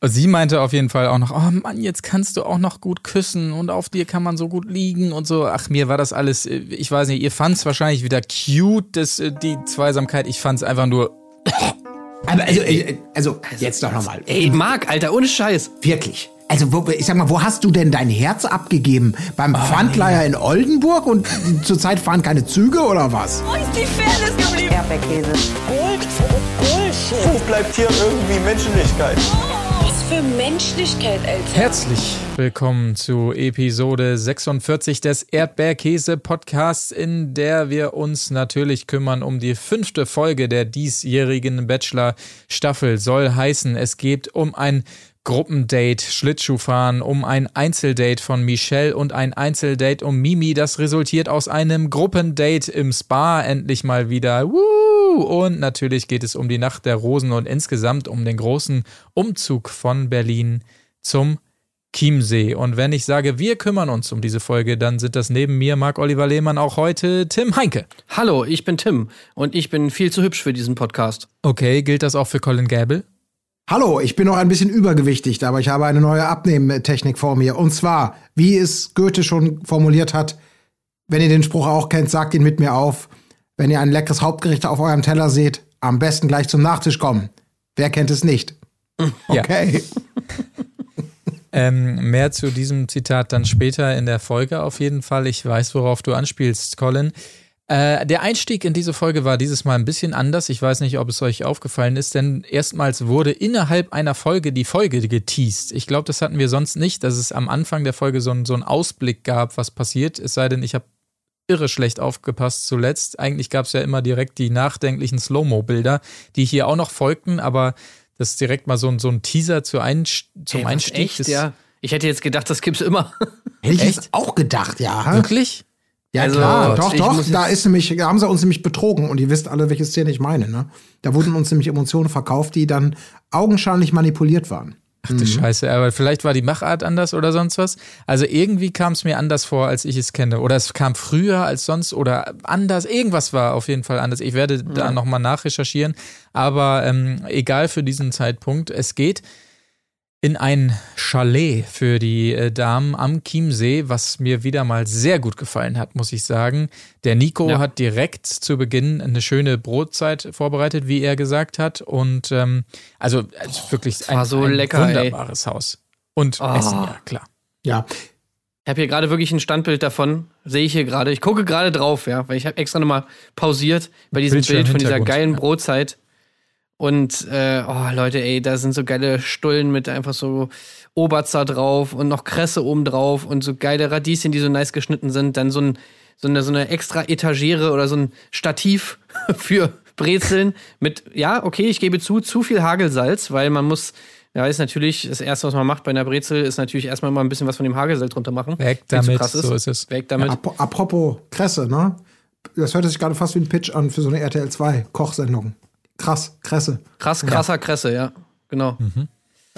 Sie meinte auf jeden Fall auch noch, oh Mann, jetzt kannst du auch noch gut küssen und auf dir kann man so gut liegen und so. Ach, mir war das alles, äh, ich weiß nicht, ihr fand es wahrscheinlich wieder cute, das, äh, die Zweisamkeit. Ich fand es einfach nur. Aber also, äh, also, jetzt doch nochmal. Ey, Marc, Alter, ohne Scheiß. Wirklich. Also, wo, ich sag mal, wo hast du denn dein Herz abgegeben? Beim oh, Pfandleiher in Oldenburg und zurzeit fahren keine Züge oder was? Wo ist die Fairness geblieben? Erdbeerkäse. Gold, Bullshit. Wo bleibt hier irgendwie Menschlichkeit? Was für Menschlichkeit, Alter. Herzlich willkommen zu Episode 46 des Erdbeerkäse-Podcasts, in der wir uns natürlich kümmern um die fünfte Folge der diesjährigen Bachelor-Staffel. Soll heißen, es geht um ein Gruppendate Schlittschuhfahren, um ein Einzeldate von Michelle und ein Einzeldate um Mimi. Das resultiert aus einem Gruppendate im Spa endlich mal wieder. Woo! Und natürlich geht es um die Nacht der Rosen und insgesamt um den großen Umzug von Berlin zum Chiemsee. Und wenn ich sage, wir kümmern uns um diese Folge, dann sind das neben mir Marc-Oliver Lehmann auch heute Tim Heinke. Hallo, ich bin Tim und ich bin viel zu hübsch für diesen Podcast. Okay, gilt das auch für Colin Gable? Hallo, ich bin noch ein bisschen übergewichtig, aber ich habe eine neue Abnehmtechnik vor mir. Und zwar, wie es Goethe schon formuliert hat, wenn ihr den Spruch auch kennt, sagt ihn mit mir auf. Wenn ihr ein leckeres Hauptgericht auf eurem Teller seht, am besten gleich zum Nachtisch kommen. Wer kennt es nicht? Okay. ähm, mehr zu diesem Zitat dann später in der Folge auf jeden Fall. Ich weiß, worauf du anspielst, Colin. Äh, der Einstieg in diese Folge war dieses Mal ein bisschen anders. Ich weiß nicht, ob es euch aufgefallen ist, denn erstmals wurde innerhalb einer Folge die Folge geteased. Ich glaube, das hatten wir sonst nicht, dass es am Anfang der Folge so, so einen Ausblick gab, was passiert. Es sei denn, ich habe irre schlecht aufgepasst zuletzt. Eigentlich gab es ja immer direkt die nachdenklichen Slow-Mo-Bilder, die hier auch noch folgten, aber das ist direkt mal so, so ein Teaser zu ein, zum Ey, Einstieg. Echt, ja. Ich hätte jetzt gedacht, das gibt's immer. Hätte ich jetzt auch gedacht, ja. Wirklich? Ja, also, klar, doch, doch. Da ist nämlich, da haben sie uns nämlich betrogen und ihr wisst alle, welche Szene ich meine, ne? Da wurden uns nämlich Emotionen verkauft, die dann augenscheinlich manipuliert waren. Ach du mhm. Scheiße, aber vielleicht war die Machart anders oder sonst was. Also irgendwie kam es mir anders vor, als ich es kenne. Oder es kam früher als sonst oder anders. Irgendwas war auf jeden Fall anders. Ich werde ja. da nochmal nachrecherchieren. Aber ähm, egal für diesen Zeitpunkt. Es geht in ein Chalet für die äh, Damen am Chiemsee, was mir wieder mal sehr gut gefallen hat, muss ich sagen. Der Nico ja. hat direkt zu Beginn eine schöne Brotzeit vorbereitet, wie er gesagt hat. Und ähm, also, also wirklich ein, so ein lecker, wunderbares ey. Haus. Und oh. Essen, ja, klar. Ja. Ich habe hier gerade wirklich ein Standbild davon, sehe ich hier gerade. Ich gucke gerade drauf, ja, weil ich habe extra nochmal pausiert bei diesem Bild von dieser geilen ja. Brotzeit. Und äh, oh Leute, ey, da sind so geile Stullen mit einfach so Oberzer drauf und noch Kresse oben drauf und so geile Radieschen, die so nice geschnitten sind. Dann so, ein, so, eine, so eine extra Etagere oder so ein Stativ für Brezeln mit, ja, okay, ich gebe zu, zu viel Hagelsalz, weil man muss, ja, ist natürlich, das erste, was man macht bei einer Brezel, ist natürlich erstmal mal ein bisschen was von dem Hagelsalz drunter machen. Weg damit, so ist. so ist es. Weg damit. Ja, apropos Kresse, ne? Das hört sich gerade fast wie ein Pitch an für so eine RTL 2 Kochsendung. Krass, Kresse. Krass, krasser ja. Kresse, ja. Genau. Mhm.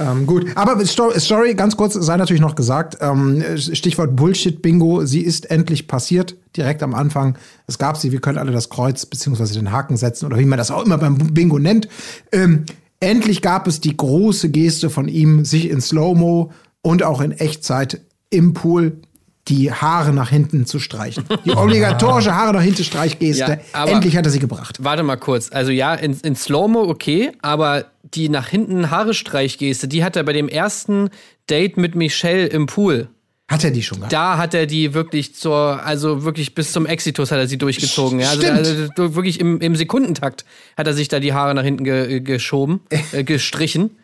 Ähm, gut, aber Story, ganz kurz, sei natürlich noch gesagt, ähm, Stichwort Bullshit-Bingo, sie ist endlich passiert, direkt am Anfang. Es gab sie, wir können alle das Kreuz bzw. den Haken setzen oder wie man das auch immer beim Bingo nennt. Ähm, endlich gab es die große Geste von ihm, sich in Slow-Mo und auch in Echtzeit im Pool die Haare nach hinten zu streichen. Die obligatorische Haare nach hinten Streichgeste. Ja, Endlich hat er sie gebracht. Warte mal kurz. Also ja, in, in Slow-Mo okay, aber die nach hinten Haare Streichgeste, die hat er bei dem ersten Date mit Michelle im Pool. Hat er die schon gehabt? Da hat er die wirklich zur, also wirklich bis zum Exitus hat er sie durchgezogen. Ja, also, also, wirklich im, im, Sekundentakt hat er sich da die Haare nach hinten ge, geschoben, äh, gestrichen.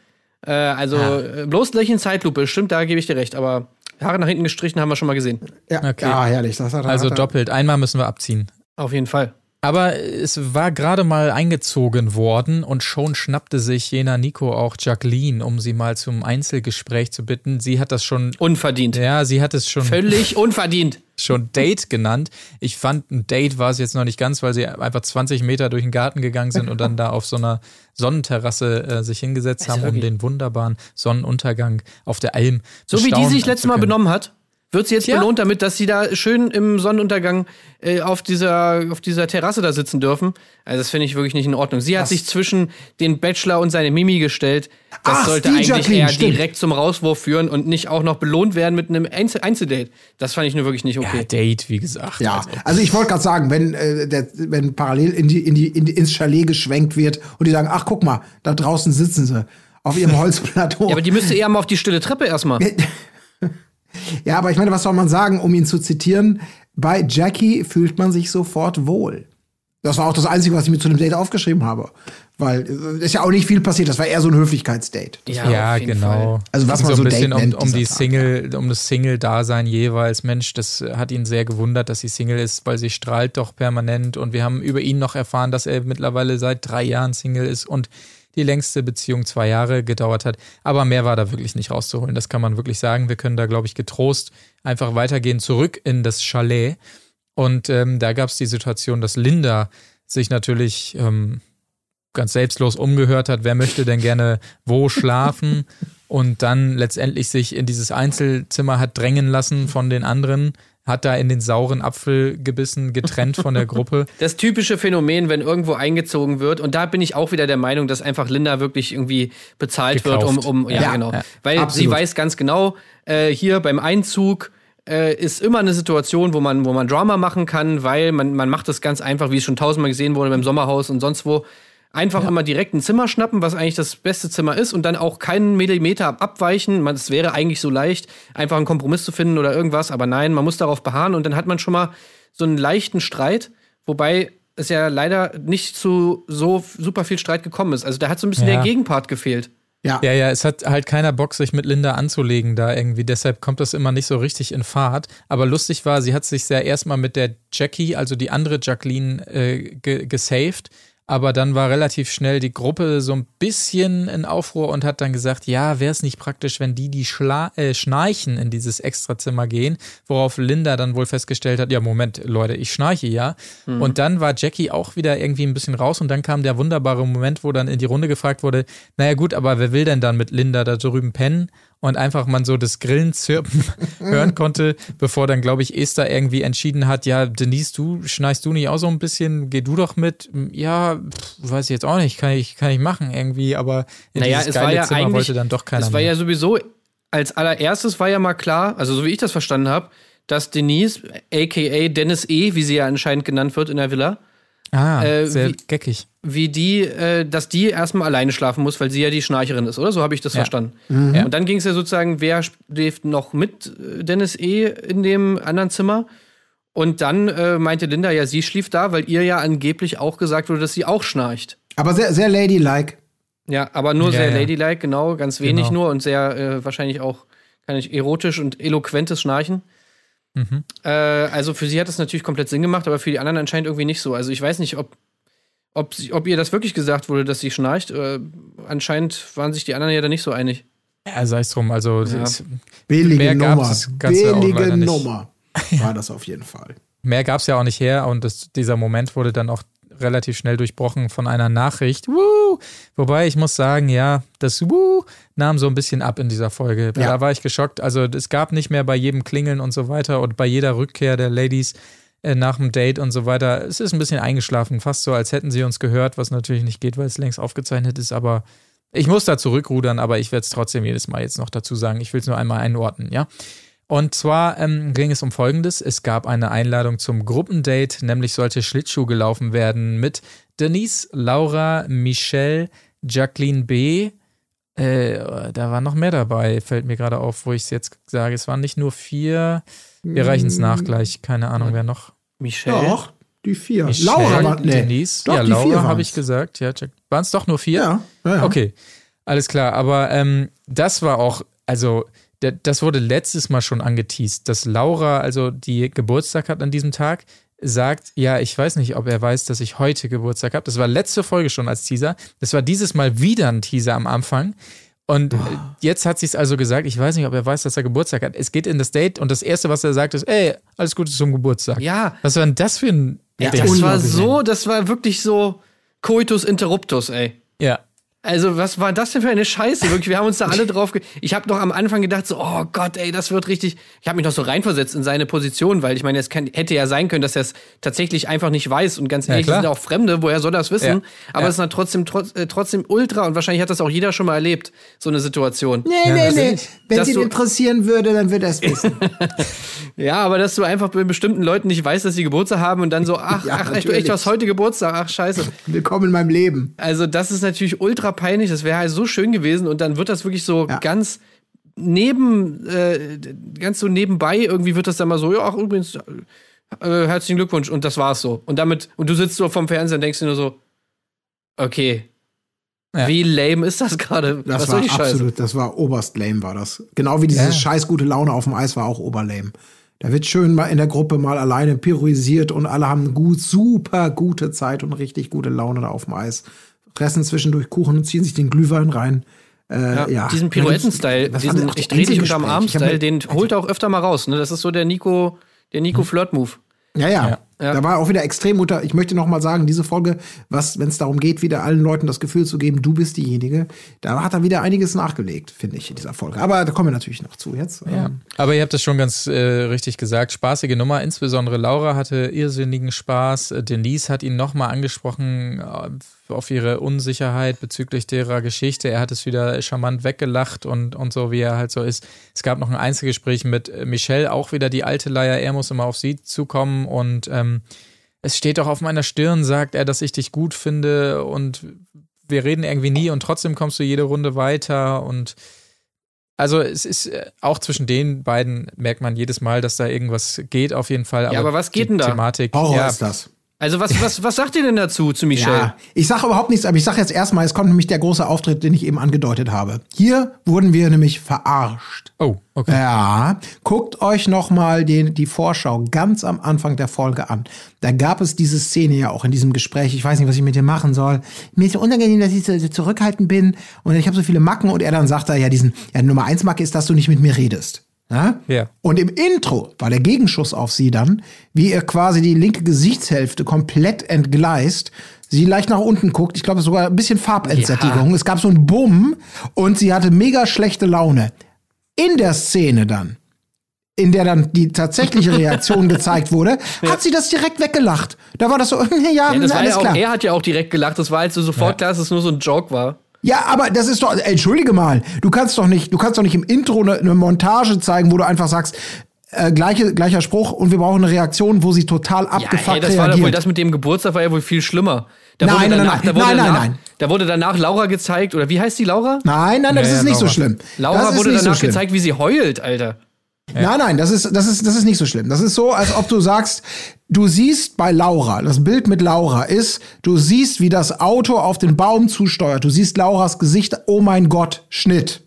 Äh, also ja. bloß gleich in Zeitlupe, stimmt, da gebe ich dir recht, aber Haare nach hinten gestrichen haben wir schon mal gesehen. Ja, okay. ja herrlich. Das hat, also hat doppelt. Einmal müssen wir abziehen. Auf jeden Fall. Aber es war gerade mal eingezogen worden und schon schnappte sich jener Nico auch Jacqueline, um sie mal zum Einzelgespräch zu bitten. Sie hat das schon. Unverdient. Ja, sie hat es schon. Völlig unverdient. Schon Date genannt. Ich fand, ein Date war es jetzt noch nicht ganz, weil sie einfach 20 Meter durch den Garten gegangen sind und dann da auf so einer Sonnenterrasse äh, sich hingesetzt haben, um den wunderbaren Sonnenuntergang auf der Alm So wie die sich letztes Mal benommen hat. Wird sie jetzt Tja. belohnt damit, dass sie da schön im Sonnenuntergang äh, auf, dieser, auf dieser Terrasse da sitzen dürfen. Also das finde ich wirklich nicht in Ordnung. Sie hat Was? sich zwischen den Bachelor und seine Mimi gestellt. Das Ach, sollte die eigentlich Jacqueline, eher stimmt. direkt zum Rauswurf führen und nicht auch noch belohnt werden mit einem Einzel Einzeldate. Das fand ich nur wirklich nicht okay. Ja, Date, wie gesagt. Ja, Also, also ich wollte gerade sagen, wenn, äh, der, wenn parallel in die, in die, in die, ins Chalet geschwenkt wird und die sagen, ach guck mal, da draußen sitzen sie auf ihrem Holzplateau. Ja, aber die müsste eher mal auf die stille Treppe erstmal. Ja, aber ich meine, was soll man sagen, um ihn zu zitieren? Bei Jackie fühlt man sich sofort wohl. Das war auch das Einzige, was ich mir zu dem Date aufgeschrieben habe. Weil äh, ist ja auch nicht viel passiert. Das war eher so ein Höflichkeitsdate. ja, jeden genau. Fall. Also was man so so ein bisschen Date nennt, um, um die. Single, um das Single-Dasein jeweils. Mensch, das hat ihn sehr gewundert, dass sie Single ist, weil sie strahlt doch permanent. Und wir haben über ihn noch erfahren, dass er mittlerweile seit drei Jahren Single ist und die längste Beziehung zwei Jahre gedauert hat. Aber mehr war da wirklich nicht rauszuholen. Das kann man wirklich sagen. Wir können da, glaube ich, getrost einfach weitergehen zurück in das Chalet. Und ähm, da gab es die Situation, dass Linda sich natürlich ähm, ganz selbstlos umgehört hat, wer möchte denn gerne wo schlafen und dann letztendlich sich in dieses Einzelzimmer hat drängen lassen von den anderen, hat da in den sauren Apfel gebissen, getrennt von der Gruppe. Das typische Phänomen, wenn irgendwo eingezogen wird, und da bin ich auch wieder der Meinung, dass einfach Linda wirklich irgendwie bezahlt wird, um, Gekauft. um ja, Ja, genau. ja, Weil absolut. sie weiß ganz genau, äh, hier beim Einzug äh, ist immer eine Situation, wo man, wo man Drama machen kann, weil man, man macht das ganz einfach, wie es schon tausendmal gesehen wurde beim Sommerhaus und sonst wo. Einfach immer direkt ein Zimmer schnappen, was eigentlich das beste Zimmer ist, und dann auch keinen Millimeter abweichen. Man, es wäre eigentlich so leicht, einfach einen Kompromiss zu finden oder irgendwas, aber nein, man muss darauf beharren und dann hat man schon mal so einen leichten Streit, wobei es ja leider nicht zu so super viel Streit gekommen ist. Also da hat so ein bisschen Ja. der Gegenpart gefehlt. Ja. Ja, ja, es hat halt keiner Bock, sich mit Linda anzulegen da irgendwie. Deshalb kommt das immer nicht so richtig in Fahrt. Aber lustig war, sie hat sich ja erstmal mit der Jackie, also die andere Jacqueline, äh, ge gesaved. Aber dann war relativ schnell die Gruppe so ein bisschen in Aufruhr und hat dann gesagt, ja, wäre es nicht praktisch, wenn die, die schla äh, schnarchen, in dieses Extrazimmer gehen, worauf Linda dann wohl festgestellt hat, ja, Moment, Leute, ich schnarche ja. Und dann war Jackie auch wieder irgendwie ein bisschen raus und dann kam der wunderbare Moment, wo dann in die Runde gefragt wurde, naja gut, aber wer will denn dann mit Linda da drüben pennen? Und einfach man so das Grillenzirpen hören konnte, bevor dann, glaube ich, Esther irgendwie entschieden hat, ja, Denise, du schnarchst du nicht auch so ein bisschen, geh du doch mit. Ja, pff, weiß ich jetzt auch nicht, kann ich, kann ich machen irgendwie, aber in Naja, dieses es war geile ja Zimmer eigentlich, wollte dann doch keiner es war mehr. ja sowieso, als allererstes war ja mal klar, also so wie ich das verstanden habe, dass Denise, aka Dennis E., wie sie ja anscheinend genannt wird in der Villa, ah, äh, sehr wie- geckig. wie die, äh, dass die erstmal alleine schlafen muss, weil sie ja die Schnarcherin ist, oder? So habe ich das Ja. verstanden. Ja. Und dann ging es ja sozusagen, wer schläft noch mit äh, Dennis E. in dem anderen Zimmer? Und dann äh, meinte Linda, ja, sie schlief da, weil ihr ja angeblich auch gesagt wurde, dass sie auch schnarcht. Aber sehr, sehr ladylike. Ja, aber nur Ja, sehr ja. ladylike, genau, ganz wenig Genau. nur und sehr äh, wahrscheinlich auch kann ich erotisch und eloquentes Schnarchen. Mhm. Äh, also für sie hat das natürlich komplett Sinn gemacht, aber für die anderen anscheinend irgendwie nicht so. Also ich weiß nicht, ob, ob, sie, ob ihr das wirklich gesagt wurde, dass sie schnarcht. Äh, anscheinend waren sich die anderen ja da nicht so einig. Ja, sei es drum, also Ja. es, Billige Nummer. Billige. Nummer. War das auf jeden Fall. mehr gab es ja auch nicht her und das, dieser Moment wurde dann auch relativ schnell durchbrochen von einer Nachricht. Woo! Wobei ich muss sagen, ja, das Woo nahm so ein bisschen ab in dieser Folge. Ja. Da war ich geschockt. Also es gab nicht mehr bei jedem Klingeln und so weiter und bei jeder Rückkehr der Ladies äh, nach dem Date und so weiter. Es ist ein bisschen eingeschlafen, fast so, als hätten sie uns gehört, was natürlich nicht geht, weil es längst aufgezeichnet ist, aber ich muss da zurückrudern, aber ich werde es trotzdem jedes Mal jetzt noch dazu sagen. Ich will es nur einmal einordnen, ja. Und zwar ähm, ging es um Folgendes. Es gab eine Einladung zum Gruppendate, nämlich sollte Schlittschuh gelaufen werden mit Denise, Laura, Michelle, Jacqueline B. Äh, da war noch mehr dabei, fällt mir gerade auf, wo ich es jetzt sage. Es waren nicht nur vier. Wir reichen es nach gleich. Keine Ahnung, wer noch. Michelle. Doch, die vier. Michelle, Laura war, nee. Denise. Doch, ja, die vier Laura habe ich gesagt. Ja, waren es doch nur vier? Ja, ja, ja. Okay, alles klar. Aber ähm, das war auch, also das wurde letztes Mal schon angeteased, dass Laura, also die Geburtstag hat an diesem Tag, sagt, ja, ich weiß nicht, ob er weiß, dass ich heute Geburtstag habe. Das war letzte Folge schon als Teaser. Das war dieses Mal wieder ein Teaser am Anfang. Und äh, jetzt hat sie es also gesagt, ich weiß nicht, ob er weiß, dass er Geburtstag hat. Es geht in das Date und das Erste, was er sagt, ist, ey, alles Gute zum Geburtstag. Ja, Was war denn das für ein Ja, Ding? das war so, das war wirklich so Coitus Interruptus, ey. Ja. Also, was war das denn für eine Scheiße? Wirklich, wir haben uns da alle drauf. Ge ich habe noch am Anfang gedacht, so, oh Gott, ey, das wird richtig. Ich habe mich noch so reinversetzt in seine Position, weil ich meine, es kann, hätte ja sein können, dass er es tatsächlich einfach nicht weiß. Und ganz ehrlich, ja, sind auch Fremde, woher soll das wissen? Ja. Aber ja. es ist dann trotzdem, trotz, äh, trotzdem ultra und wahrscheinlich hat das auch jeder schon mal erlebt, so eine Situation. Nee, nee, nee. Wenn sie interessieren würde, dann würde er es wissen. ja, aber dass du einfach bei bestimmten Leuten nicht weißt, dass sie Geburtstag haben und dann so, ach, ach, echt, echt, was heute Geburtstag? Ach, scheiße. Willkommen in meinem Leben. Also, das ist natürlich ultra peinlich. Das wäre halt so schön gewesen und dann wird das wirklich so ja. ganz neben, äh, ganz so nebenbei irgendwie wird das dann mal so, ja, ach, übrigens, äh, herzlichen Glückwunsch und das war's so. Und damit, und du sitzt so vom Fernseher und denkst dir nur so, okay, ja. Wie lame ist das gerade? Das war absolut, das war oberst lame, war das. Genau wie dieses ja. scheiß gute Laune auf dem Eis war auch oberlame. Da wird schön mal in der Gruppe mal alleine pyrorisiert und alle haben gut, super gute Zeit und richtig gute Laune da auf dem Eis fressen zwischendurch Kuchen und ziehen sich den Glühwein rein. Äh, ja, ja, Diesen Pirouetten-Style, diesen ich dreh dich unterm Arm-Style, den holt er auch öfter mal raus. Ne? Das ist so der Nico, der Nico hm. Flirt-Move. Ja, ja, ja. Da war auch wieder extrem unter. Ich möchte noch mal sagen, diese Folge, was, wenn es darum geht, wieder allen Leuten das Gefühl zu geben, du bist diejenige, da hat er wieder einiges nachgelegt, finde ich, in dieser Folge. Aber da kommen wir natürlich noch zu jetzt. Ja. Ähm. Aber ihr habt es schon ganz äh, richtig gesagt. Spaßige Nummer. Insbesondere Laura hatte irrsinnigen Spaß. Denise hat ihn noch mal angesprochen äh, auf ihre Unsicherheit bezüglich derer Geschichte. Er hat es wieder charmant weggelacht und, und so, wie er halt so ist. Es gab noch ein Einzelgespräch mit Michelle, auch wieder die alte Leier. Er muss immer auf sie zukommen und ähm, ähm, es steht doch auf meiner Stirn, sagt er, dass ich dich gut finde und wir reden irgendwie nie und trotzdem kommst du jede Runde weiter und also es ist äh, auch zwischen den beiden merkt man jedes Mal, dass da irgendwas geht auf jeden Fall. Ja, aber, was geht denn da? Thematik, Horror ja, ist das. Also was, was, was sagt ihr denn dazu zu Michelle? Ja, ich sage überhaupt nichts, aber ich sage jetzt erstmal, es kommt nämlich der große Auftritt, den ich eben angedeutet habe. Hier wurden wir nämlich verarscht. Oh, okay. Ja, guckt euch noch mal die, die Vorschau ganz am Anfang der Folge an. Da gab es diese Szene ja auch in diesem Gespräch. Ich weiß nicht, was ich mit dir machen soll. Mir ist so unangenehm, dass ich so zurückhaltend bin und ich habe so viele Macken und er dann sagt er ja diesen, ja Nummer eins Macke ist, dass du nicht mit mir redest. Ja? ja? Und im Intro war der Gegenschuss auf sie dann, wie ihr quasi die linke Gesichtshälfte komplett entgleist, sie leicht nach unten guckt, ich glaube sogar ein bisschen Farbentsättigung. Ja. Es gab so einen Bumm und sie hatte mega schlechte Laune. In der Szene dann, in der dann die tatsächliche Reaktion gezeigt wurde, hat sie das direkt weggelacht. Da war das so, ja, ja das war ja auch, klar. Er hat ja auch direkt gelacht, das war halt so sofort ja. klar, dass es nur so ein Joke war. Ja, aber das ist doch, entschuldige mal, du kannst doch nicht, du kannst doch nicht im Intro eine, eine Montage zeigen, wo du einfach sagst, äh, gleiche, gleicher Spruch und wir brauchen eine Reaktion, wo sie total abgefuckt ja, ey, das reagiert. war wohl das mit dem Geburtstag war ja wohl viel schlimmer. Da nein, nein, danach, nein, nein, nein, danach, nein, Da wurde danach Laura gezeigt, oder wie heißt die Laura? Nein, nein, das ja, ist nicht Laura. so schlimm. Laura wurde danach so gezeigt, wie sie heult, Alter. Ja. Nein, nein, das ist, das, ist, das ist nicht so schlimm. Das ist so, als ob du sagst, du siehst bei Laura, das Bild mit Laura ist, du siehst, wie das Auto auf den Baum zusteuert. Du siehst Lauras Gesicht, oh mein Gott, Schnitt.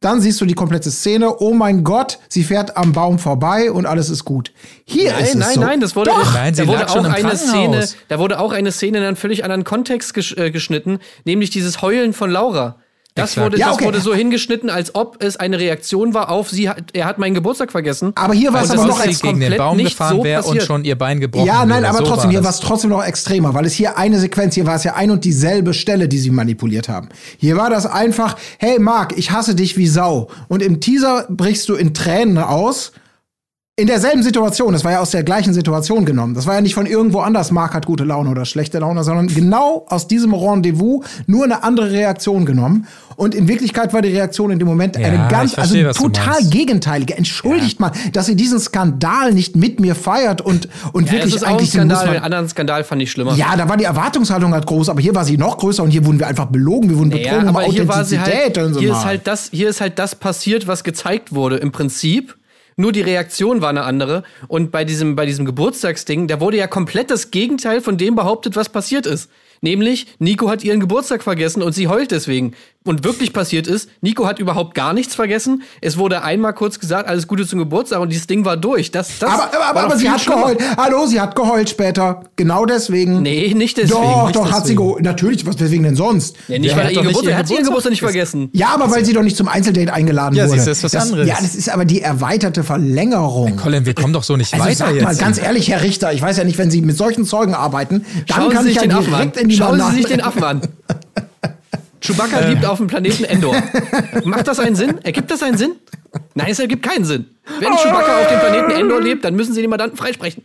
Dann siehst du die komplette Szene. Oh mein Gott, sie fährt am Baum vorbei und alles ist gut. Hier nein, ist es nein, so. nein, das wurde, Doch. Nein, da wurde auch eine Szene, da wurde auch eine Szene in einen völlig anderen Kontext äh, geschnitten, nämlich dieses Heulen von Laura. Das, wurde, ja, okay. das wurde so hingeschnitten, als ob es eine Reaktion war auf sie. Hat, er hat meinen Geburtstag vergessen. Aber hier war es aber noch als gegen den Baum gefahren so wäre und schon ihr Bein gebrochen Ja, nein, aber so trotzdem, hier war es trotzdem noch extremer, weil es hier eine Sequenz, hier war es ja ein und dieselbe Stelle, die sie manipuliert haben. Hier war das einfach, hey Marc, ich hasse dich wie Sau. Und im Teaser brichst du in Tränen aus in derselben Situation, das war ja aus der gleichen Situation genommen. Das war ja nicht von irgendwo anders, Mark hat gute Laune oder schlechte Laune, sondern genau aus diesem Rendezvous nur eine andere Reaktion genommen. Und in Wirklichkeit war die Reaktion in dem Moment ja, eine ganz, verstehe, also total gegenteilige. Entschuldigt ja. mal, dass ihr diesen Skandal nicht mit mir feiert und, und ja, wirklich das ist eigentlich auch ein Skandal. Den anderen Skandal fand ich schlimmer. Ja, da war die Erwartungshaltung halt groß, aber hier war sie noch größer und hier wurden wir einfach belogen, wir wurden betrogen um Authentizität. Halt, hier, ist halt das, hier ist halt das passiert, was gezeigt wurde. Im Prinzip nur die Reaktion war eine andere. Und bei diesem, bei diesem Geburtstagsding, da wurde ja komplett das Gegenteil von dem behauptet, was passiert ist. Nämlich, Nico hat ihren Geburtstag vergessen und sie heult deswegen. Und wirklich passiert ist, Nico hat überhaupt gar nichts vergessen. Es wurde einmal kurz gesagt, alles Gute zum Geburtstag und dieses Ding war durch. Das, das aber aber, aber, aber sie hat schlimmer. geheult. Hallo, sie hat geheult später. Genau deswegen. Nee, nicht deswegen. Doch, nicht doch, deswegen. hat sie geheult. Natürlich, was deswegen denn sonst? Ja, nicht, weil er ihr Geburtstag, hat ihren Geburtstag nicht vergessen. Ja, aber weil sie doch nicht zum Einzeldate eingeladen ja, wurde. Ja, das ist was das, anderes. Ja, das ist aber die erweiterte Verlängerung. Ja, Colin, wir kommen doch so nicht also weiter sag jetzt. mal ganz ehrlich, Herr Richter, ich weiß ja nicht, wenn Sie mit solchen Zeugen arbeiten, dann Schauen kann ich ja direkt in die Schauen Sie sich den Affen an. Chewbacca liebt auf dem Planeten Endor. Macht das einen Sinn? Ergibt das einen Sinn? Nein, es ergibt keinen Sinn. Wenn Chewbacca auf dem Planeten Endor lebt, dann müssen sie den Mandanten freisprechen.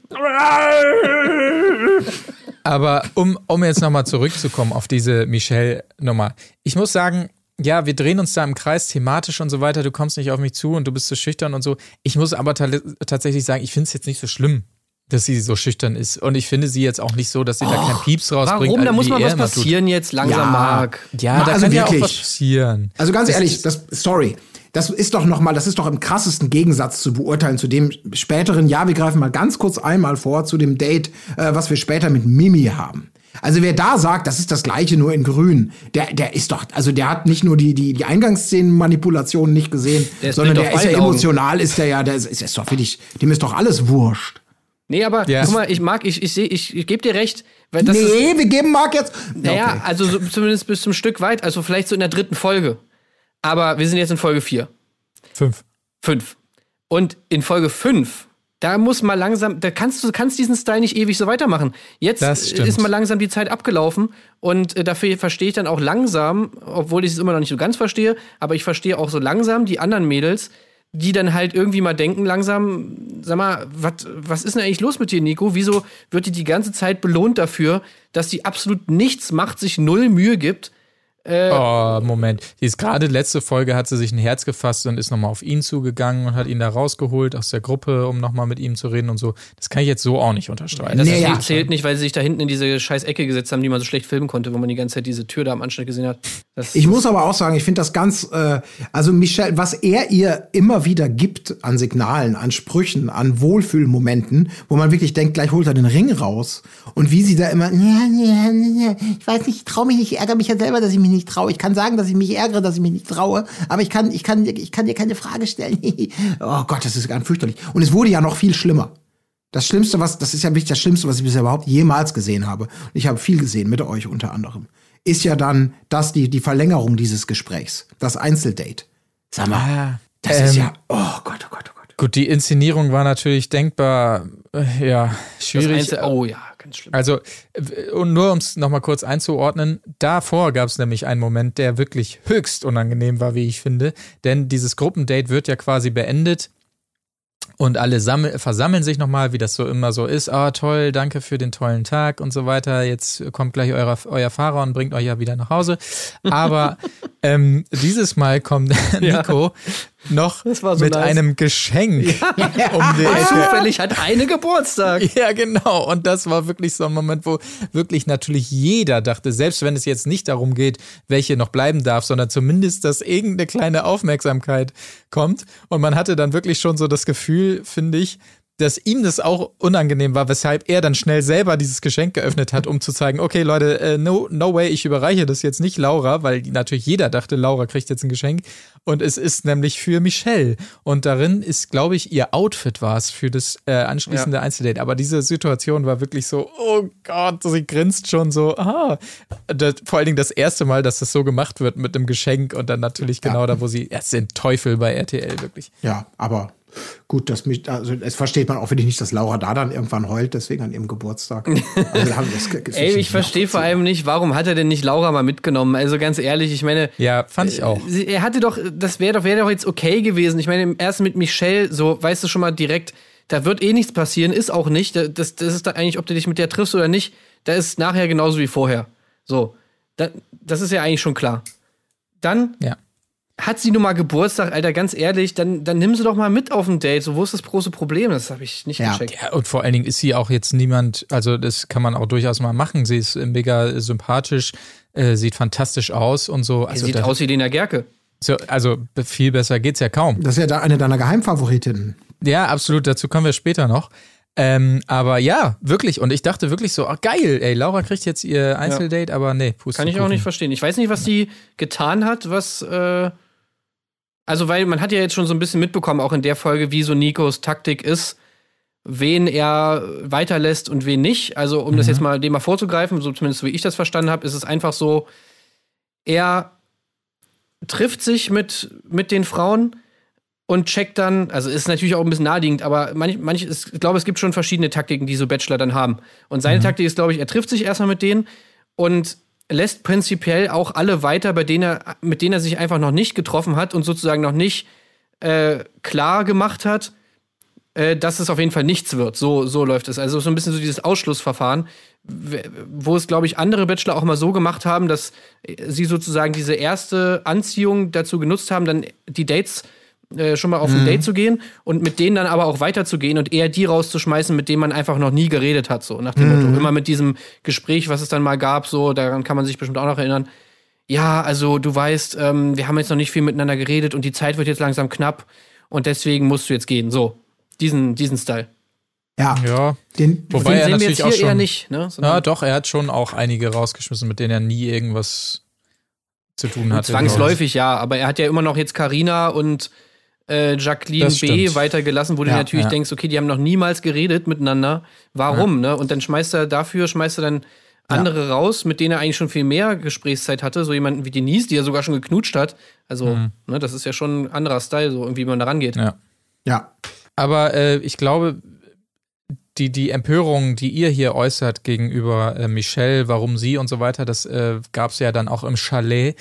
Aber um, um jetzt nochmal zurückzukommen auf diese Michelle-Nummer. Ich muss sagen, ja, wir drehen uns da im Kreis thematisch und so weiter. Du kommst nicht auf mich zu und du bist so schüchtern und so. Ich muss aber ta tatsächlich sagen, ich finde es jetzt nicht so schlimm, dass sie so schüchtern ist. Und ich finde sie jetzt auch nicht so, dass sie oh, da keinen Pieps rausbringt. Warum? Da muss mal was passieren jetzt langsam, ja, Marc. Ja, da also kann wirklich. ja auch was passieren. Also ganz das ehrlich, das, sorry. Das ist doch noch mal, das ist doch im krassesten Gegensatz zu beurteilen zu dem späteren. Ja, wir greifen mal ganz kurz einmal vor zu dem Date, äh, was wir später mit Mimi haben. Also wer da sagt, das ist das gleiche nur in grün, der, der ist doch, also der hat nicht nur die, die, die Eingangsszenenmanipulationen nicht gesehen, der sondern der ist ja emotional, ist der ja, der ist, ist doch wirklich, dem ist doch alles wurscht. Nee, aber ja. guck mal, ich mag, ich, ich sehe, ich, ich gebe dir recht. Weil das nee, ist, wir geben Marc jetzt. Naja, okay. also so, zumindest bis zum Stück weit, also vielleicht so in der dritten Folge. Aber wir sind jetzt in Folge 4. Fünf. Fünf. Und in Folge 5 da muss mal langsam, da kannst du kannst diesen Style nicht ewig so weitermachen. Jetzt ist mal langsam die Zeit abgelaufen und äh, dafür verstehe ich dann auch langsam, obwohl ich es immer noch nicht so ganz verstehe, aber ich verstehe auch so langsam die anderen Mädels, die dann halt irgendwie mal denken, langsam, sag mal, wat, was ist denn eigentlich los mit dir, Nico? Wieso wird die die ganze Zeit belohnt dafür, dass sie absolut nichts macht, sich null Mühe gibt äh, oh, Moment. Die ist gerade letzte Folge hat sie sich ein Herz gefasst und ist nochmal auf ihn zugegangen und hat ihn da rausgeholt aus der Gruppe, um nochmal mit ihm zu reden und so. Das kann ich jetzt so auch nicht unterstreichen. Das nee, ja. zählt nicht, weil sie sich da hinten in diese scheiß Ecke gesetzt haben, die man so schlecht filmen konnte, wo man die ganze Zeit diese Tür da am Anschnitt gesehen hat. Das ich muss aber auch sagen, ich finde das ganz, äh, also Michelle, was er ihr immer wieder gibt an Signalen, an Sprüchen, an Wohlfühlmomenten, wo man wirklich denkt, gleich holt er den Ring raus. Und wie sie da immer, ich weiß nicht, ich traue mich nicht, ich ärgere mich ja selber, dass ich mich nicht traue. Ich kann sagen, dass ich mich ärgere, dass ich mich nicht traue, aber ich kann, ich kann, ich kann dir keine Frage stellen. oh Gott, das ist ganz fürchterlich. Und es wurde ja noch viel schlimmer. Das Schlimmste, was, das ist ja wirklich das Schlimmste, was ich bisher überhaupt jemals gesehen habe. Und ich habe viel gesehen, mit euch unter anderem. Ist ja dann das, die, die Verlängerung dieses Gesprächs. Das Einzeldate. Sag mal, ah, das ähm, ist ja, oh Gott, oh Gott, oh Gott. Gut, die Inszenierung war natürlich denkbar, äh, ja, schwierig. Einzel oh ja, ganz schlimm. Also, und nur um es nochmal kurz einzuordnen, davor gab es nämlich einen Moment, der wirklich höchst unangenehm war, wie ich finde. Denn dieses Gruppendate wird ja quasi beendet und alle versammeln sich nochmal, wie das so immer so ist. Ah, toll, danke für den tollen Tag und so weiter. Jetzt kommt gleich euer, euer Fahrer und bringt euch ja wieder nach Hause. Aber ähm, dieses Mal kommt Nico noch so mit nice. einem Geschenk ja. um die Und zufällig hat eine Geburtstag. Ja, genau. Und das war wirklich so ein Moment, wo wirklich natürlich jeder dachte, selbst wenn es jetzt nicht darum geht, welche noch bleiben darf, sondern zumindest, dass irgendeine kleine Aufmerksamkeit kommt. Und man hatte dann wirklich schon so das Gefühl, finde ich, dass ihm das auch unangenehm war, weshalb er dann schnell selber dieses Geschenk geöffnet hat, um zu zeigen, okay, Leute, äh, no, no way, ich überreiche das jetzt nicht Laura, weil natürlich jeder dachte, Laura kriegt jetzt ein Geschenk. Und es ist nämlich für Michelle. Und darin ist, glaube ich, ihr Outfit war es für das äh, anschließende ja. Einzeldate. Aber diese Situation war wirklich so, oh Gott, sie grinst schon so, ah. Das, vor allen Dingen das erste Mal, dass das so gemacht wird mit einem Geschenk und dann natürlich genau ja. da, wo sie, erst den Teufel bei RTL, wirklich. Ja, aber Gut, das mich, also es versteht man auch wirklich nicht, dass Laura da dann irgendwann heult, deswegen an ihrem Geburtstag. Also, das, Ey, ich verstehe vor allem nicht, warum hat er denn nicht Laura mal mitgenommen? Also ganz ehrlich, ich meine. Ja, fand ich auch. Äh, er hatte doch, das wäre doch, wäre doch jetzt okay gewesen. Ich meine, erst mit Michelle, so, weißt du schon mal direkt, da wird eh nichts passieren, ist auch nicht. Das, das ist da eigentlich, ob du dich mit der triffst oder nicht, da ist nachher genauso wie vorher. So. Da, das ist ja eigentlich schon klar. Dann ja hat sie nun mal Geburtstag, Alter, ganz ehrlich, dann, dann nimm sie doch mal mit auf ein Date. So, wo ist das große Problem? Das habe ich nicht ja. gecheckt. Ja, und vor allen Dingen ist sie auch jetzt niemand, also das kann man auch durchaus mal machen. Sie ist mega sympathisch, äh, sieht fantastisch aus und so. Also, sieht aus wie Lena Gerke. So, also viel besser geht's ja kaum. Das ist ja da eine deiner Geheimfavoritinnen. Ja, absolut, dazu kommen wir später noch. Ähm, aber ja, wirklich. Und ich dachte wirklich so, ach, geil, ey, Laura kriegt jetzt ihr Einzeldate, ja. aber nee, Puste Kann ich auch nicht verstehen. Ich weiß nicht, was sie getan hat, was äh, also, weil man hat ja jetzt schon so ein bisschen mitbekommen, auch in der Folge, wie so Nikos Taktik ist, wen er weiterlässt und wen nicht. Also, um mhm. das jetzt mal dem mal vorzugreifen, so zumindest wie ich das verstanden habe, ist es einfach so, er trifft sich mit, mit den Frauen und checkt dann, also ist natürlich auch ein bisschen naheliegend, aber manch, manch, ist, ich glaube, es gibt schon verschiedene Taktiken, die so Bachelor dann haben. Und seine mhm. Taktik ist, glaube ich, er trifft sich erstmal mit denen und lässt prinzipiell auch alle weiter, bei denen er, mit denen er sich einfach noch nicht getroffen hat und sozusagen noch nicht äh, klar gemacht hat, äh, dass es auf jeden Fall nichts wird. So, so läuft es. Also so ein bisschen so dieses Ausschlussverfahren, wo es, glaube ich, andere Bachelor auch mal so gemacht haben, dass sie sozusagen diese erste Anziehung dazu genutzt haben, dann die Dates äh, schon mal auf ein mhm. Date zu gehen und mit denen dann aber auch weiterzugehen und eher die rauszuschmeißen, mit denen man einfach noch nie geredet hat, so nach dem mhm. Motto. Immer mit diesem Gespräch, was es dann mal gab, so, daran kann man sich bestimmt auch noch erinnern. Ja, also du weißt, ähm, wir haben jetzt noch nicht viel miteinander geredet und die Zeit wird jetzt langsam knapp und deswegen musst du jetzt gehen. So, diesen, diesen Style. Ja. ja. Den, Wobei den er sehen natürlich wir jetzt hier auch schon, eher nicht. Ne? Ja, doch, er hat schon auch einige rausgeschmissen, mit denen er nie irgendwas zu tun hatte. Zwangsläufig, ja, aber er hat ja immer noch jetzt Carina und äh, Jacqueline B. weitergelassen, wo ja, du natürlich ja. denkst, okay, die haben noch niemals geredet miteinander. Warum, ja. ne? Und dann schmeißt er dafür, schmeißt er dann andere raus, mit denen er eigentlich schon viel mehr Gesprächszeit hatte. So jemanden wie Denise, die er sogar schon geknutscht hat. Also, mhm. ne, das ist ja schon ein anderer Style, so irgendwie, wie man da rangeht. Ja. Ja. Aber äh, ich glaube, die, die Empörung, die ihr hier äußert gegenüber äh, Michelle, warum sie und so weiter, das äh, gab es ja dann auch im Chalet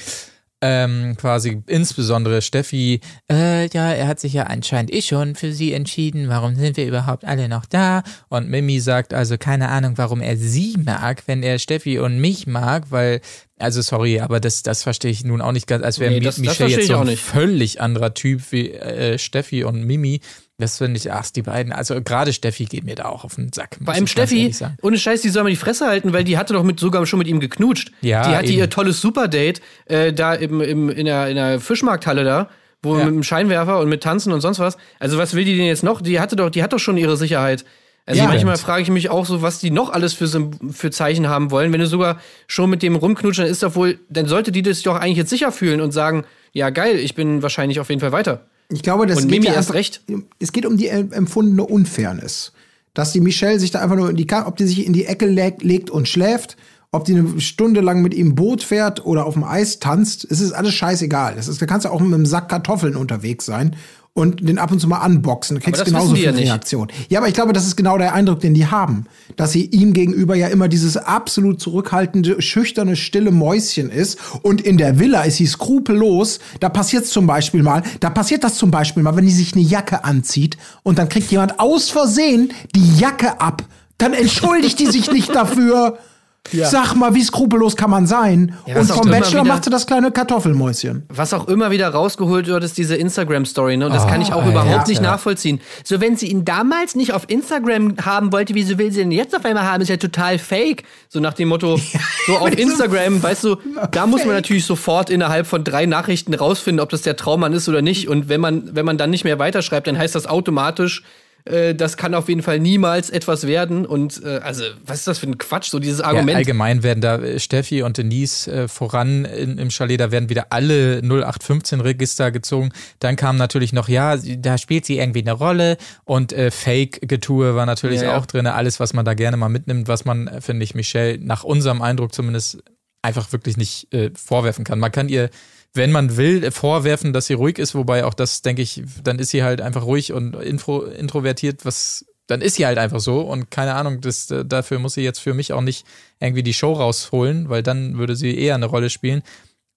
ähm, quasi insbesondere Steffi, äh, ja, er hat sich ja anscheinend eh schon für sie entschieden, warum sind wir überhaupt alle noch da? Und Mimi sagt also keine Ahnung, warum er sie mag, wenn er Steffi und mich mag, weil, also sorry, aber das, das verstehe ich nun auch nicht ganz, als wäre nee, Michelle jetzt so ein völlig anderer Typ wie äh, Steffi und Mimi. Das finde ich, ach, die beiden, also gerade Steffi geht mir da auch auf den Sack. Bei einem Steffi, ohne Scheiß, die soll mal die Fresse halten, weil die hatte doch mit, sogar schon mit ihm geknutscht. Ja, die hatte eben. ihr tolles Superdate äh, da im, im, in, der, in der Fischmarkthalle da, wo ja. mit dem Scheinwerfer und mit Tanzen und sonst was. Also was will die denn jetzt noch? Die hatte doch, die hat doch schon ihre Sicherheit. Also ja, manchmal frage ich mich auch so, was die noch alles für, für Zeichen haben wollen. Wenn du sogar schon mit dem rumknutschen, dann ist doch wohl, dann sollte die das doch eigentlich jetzt sicher fühlen und sagen, ja geil, ich bin wahrscheinlich auf jeden Fall weiter. Ich glaube, das und geht Mimi ja erst recht. Es geht um die empfundene Unfairness. Dass die Michelle sich da einfach nur in die, ob die sich in die Ecke legt und schläft, ob die eine Stunde lang mit ihm Boot fährt oder auf dem Eis tanzt, es ist alles scheißegal. Das ist, da kannst du auch mit einem Sack Kartoffeln unterwegs sein und den ab und zu mal unboxen. Du kriegst genauso viel ja Reaktion. Ja, aber ich glaube, das ist genau der Eindruck, den die haben. Dass sie ihm gegenüber ja immer dieses absolut zurückhaltende, schüchterne, stille Mäuschen ist. Und in der Villa ist sie skrupellos. Da passiert zum Beispiel mal, da passiert das zum Beispiel mal, wenn die sich eine Jacke anzieht und dann kriegt jemand aus Versehen die Jacke ab. Dann entschuldigt die sich nicht dafür. Ja. Sag mal, wie skrupellos kann man sein? Ja, und vom Bachelor macht sie das kleine Kartoffelmäuschen. Was auch immer wieder rausgeholt wird, ist diese Instagram-Story, ne? Und das oh, kann ich auch überhaupt ja, nicht nachvollziehen. So, wenn sie ihn damals nicht auf Instagram haben wollte, wieso will sie ihn jetzt auf einmal haben? Ist ja total fake. So nach dem Motto, so auf Instagram, weißt du, da muss man natürlich sofort innerhalb von drei Nachrichten rausfinden, ob das der Traummann ist oder nicht. Und wenn man, wenn man dann nicht mehr weiterschreibt, dann heißt das automatisch, äh, das kann auf jeden Fall niemals etwas werden. Und äh, also, was ist das für ein Quatsch, so dieses Argument? Ja, allgemein werden da äh, Steffi und Denise äh, voran in, im Chalet, da werden wieder alle 0815-Register gezogen. Dann kam natürlich noch, ja, da spielt sie irgendwie eine Rolle und äh, Fake-Getue war natürlich ja, auch drin. Alles, was man da gerne mal mitnimmt, was man, äh, finde ich, Michelle nach unserem Eindruck zumindest einfach wirklich nicht vorwerfen kann. Man kann ihr wenn man will, vorwerfen, dass sie ruhig ist, wobei auch das, denke ich, dann ist sie halt einfach ruhig und info, introvertiert, was dann ist sie halt einfach so und keine Ahnung, das, dafür muss sie jetzt für mich auch nicht irgendwie die Show rausholen, weil dann würde sie eher eine Rolle spielen.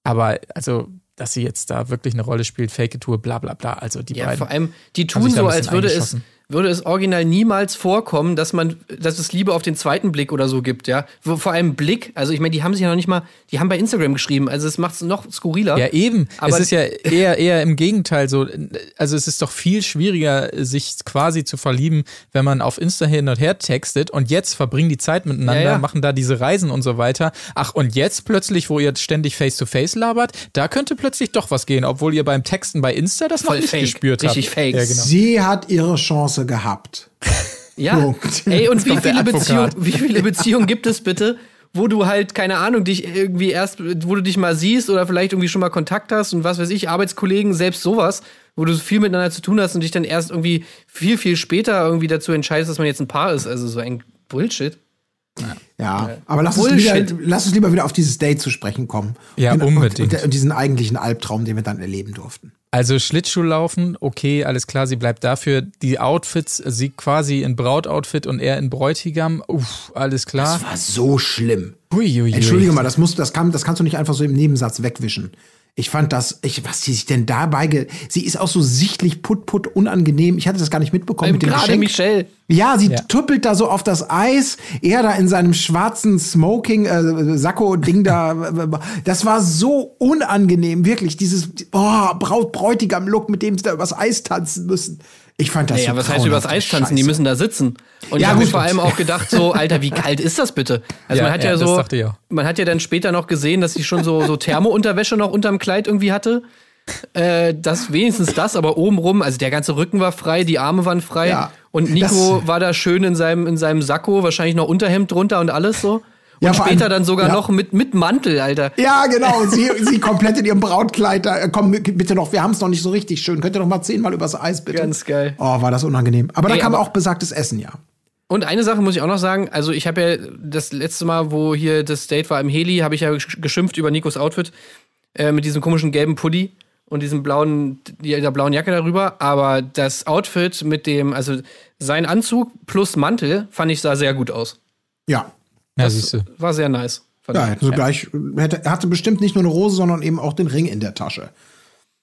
Aber also, dass sie jetzt da wirklich eine Rolle spielt, Fake-Tour, bla bla bla, also die ja, beiden. Vor allem, die tun so, als würde es würde es original niemals vorkommen, dass man, dass es Liebe auf den zweiten Blick oder so gibt, ja. Vor allem Blick, also ich meine, die haben sich ja noch nicht mal, die haben bei Instagram geschrieben, also es macht es noch skurriler. Ja, eben. Aber es ist ja eher, eher im Gegenteil so. Also es ist doch viel schwieriger, sich quasi zu verlieben, wenn man auf Insta hin und her textet und jetzt verbringen die Zeit miteinander, ja, ja. machen da diese Reisen und so weiter. Ach, und jetzt plötzlich, wo ihr ständig face to face labert, da könnte plötzlich doch was gehen, obwohl ihr beim Texten bei Insta das Voll noch nicht fake. gespürt habt. Richtig fake. Ja, genau. Sie hat ihre Chance Chance gehabt. Ja. Punkt. Ey, und wie viele, Beziehung, wie viele Beziehungen gibt es bitte, wo du halt, keine Ahnung, dich irgendwie erst, wo du dich mal siehst oder vielleicht irgendwie schon mal Kontakt hast und was weiß ich, Arbeitskollegen, selbst sowas, wo du viel miteinander zu tun hast und dich dann erst irgendwie viel, viel später irgendwie dazu entscheidest, dass man jetzt ein Paar ist. Also so ein Bullshit. Ja, ja. aber lass uns, wieder, lass uns lieber wieder auf dieses Date zu sprechen kommen. Ja, und, unbedingt. Und, und, diesen eigentlichen Albtraum, den wir dann erleben durften. Also Schlittschuhlaufen, okay, alles klar, sie bleibt dafür. Die Outfits, sie quasi in Brautoutfit und er in Bräutigam, uff, alles klar. Das war so schlimm. Hui, Entschuldige mal, das, muss, das, kann, das kannst du nicht einfach so im Nebensatz wegwischen. Ich fand das, ich, was sie sich denn dabei, ge sie ist auch so sichtlich put put unangenehm. Ich hatte das gar nicht mitbekommen mit dem Gerade Geschenk. Michelle. Ja, sie Ja. tuppelt da so auf das Eis, er da in seinem schwarzen Smoking äh, Sakko Ding da. Das war so unangenehm, wirklich dieses oh, Braut Bräutigam Look, mit dem sie da übers Eis tanzen müssen. Ich fand das Naja, so was heißt übers Eis tanzen? Die müssen da sitzen. Und Ja, ich habe vor allem auch gedacht, so, Alter, wie kalt ist das bitte? Also Ja, man hat ja, ja, so, man hat ja dann später noch gesehen, dass sie schon so, so Thermounterwäsche noch unterm Kleid irgendwie hatte. Äh, das wenigstens das, aber obenrum, also der ganze Rücken war frei, die Arme waren frei Ja, und Nico war da schön in seinem, in seinem Sakko, wahrscheinlich noch Unterhemd drunter und alles so. Und Ja, später allem- dann sogar ja. noch mit, mit Mantel, Alter. Ja, genau. Sie, sie komplett in ihrem Brautkleid. Da, äh, komm, bitte noch, wir haben es noch nicht so richtig schön. Könnt ihr noch mal zehnmal übers Eis, bitte? Ganz geil. Oh, war das unangenehm. Aber da Ey, kam aber- auch besagtes Essen, ja. Und eine Sache muss ich auch noch sagen, also ich habe ja das letzte Mal, wo hier das Date war im Heli, habe ich ja gesch- geschimpft über Nikos Outfit äh, mit diesem komischen gelben Pulli und diesem blauen, der blauen Jacke darüber. Aber das Outfit mit dem, also sein Anzug plus Mantel, fand ich sah sehr gut aus. Ja. Ja, siehst du. War sehr nice. Ja, ich. hätten sie gleich, hätte, er hatte bestimmt nicht nur eine Rose, sondern eben auch den Ring in der Tasche.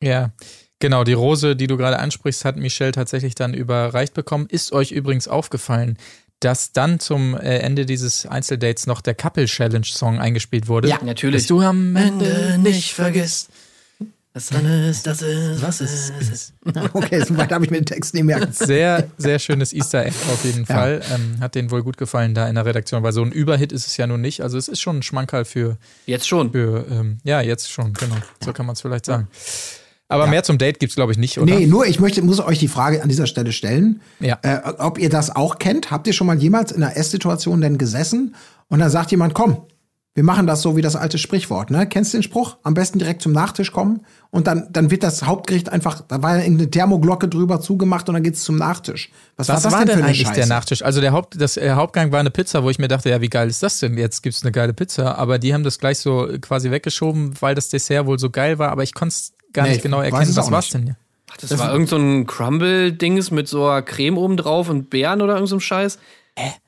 Ja, genau. Die Rose, die du gerade ansprichst, hat Michelle tatsächlich dann überreicht bekommen. Ist euch übrigens aufgefallen, dass dann zum äh, Ende dieses Einzeldates noch der Couple Challenge Song eingespielt wurde? Ja, natürlich. Dass du am Ende nicht vergisst. Das alles, das ist, Was ist es? Okay, so weit habe ich mir den Text nicht merken. Sehr, sehr schönes Easter Egg auf jeden Ja. Fall. Ähm, hat denen wohl gut gefallen da in der Redaktion, weil so ein Überhit ist es ja nun nicht. Also es ist schon ein Schmankerl für, Jetzt schon. für ähm, ja, jetzt schon, genau. So kann man es vielleicht sagen. Aber mehr zum Date gibt's glaube ich, nicht, oder? Nee, nur ich möchte, muss euch die Frage an dieser Stelle stellen, Ja. äh, ob ihr das auch kennt. Habt ihr schon mal jemals in einer Esssituation denn gesessen und dann sagt jemand, komm, wir machen das so wie das alte Sprichwort, ne? Kennst du den Spruch? Am besten direkt zum Nachtisch kommen und dann, dann wird das Hauptgericht einfach, da war ja irgendeine Thermoglocke drüber zugemacht und dann geht's zum Nachtisch. Was, Was war das war denn denn für eine eigentlich Scheiße? der Nachtisch? Also der Haupt, das äh, Hauptgang war eine Pizza, wo ich mir dachte, ja, wie geil ist das denn? Jetzt gibt's eine geile Pizza, aber die haben das gleich so quasi weggeschoben, weil das Dessert wohl so geil war, aber ich konnte es gar Nee, nicht ich genau erkennen, was war's denn hier? Ach, das, war irgend so ein Crumble-Dings mit so einer Creme oben drauf und Beeren oder irgend so einem Scheiß.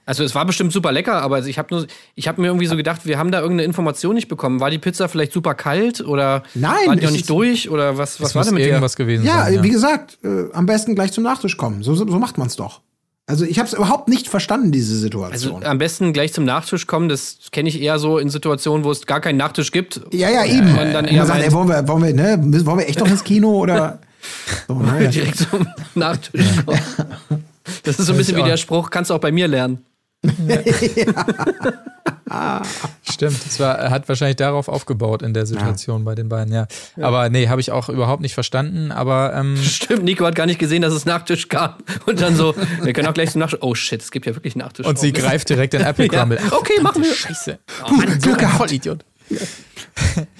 Also es war bestimmt super lecker, aber ich habe nur, ich habe mir irgendwie so gedacht, wir haben da irgendeine Information nicht bekommen. War die Pizza vielleicht super kalt oder Nein, war die noch es nicht ist- durch oder was? Was war denn mit irgendwas der? gewesen Ja, sein. wie gesagt, äh, am besten gleich zum Nachtisch kommen. So, so so macht man's doch. Also ich habe es überhaupt nicht verstanden, diese Also Situation. am besten gleich zum Nachtisch kommen. Das kenne ich eher so in Situationen, wo es gar keinen Nachtisch gibt. ja, ja, eben. man dann Und eher sagt, meint- ey, wollen wir, wollen wir, ne, wollen wir echt noch ins Kino oder? So, ne? Direkt zum Nachtisch kommen. Das ist so ein bisschen wie der Spruch, kannst du auch bei mir lernen. Stimmt, es war, hat wahrscheinlich darauf aufgebaut in der Situation bei den beiden, ja. Aber nee, habe ich auch überhaupt nicht verstanden, aber ähm, Stimmt, Nico hat gar nicht gesehen, dass es Nachtisch gab. Und dann so, wir können auch gleich zum Nachtisch. Oh shit, es gibt ja wirklich Nachtisch. und sie Oh, greift direkt in Apple Ja. Crumble. Ach, Okay, machen wir. Scheiße. Puh, so Glück ein gehabt. Vollidiot.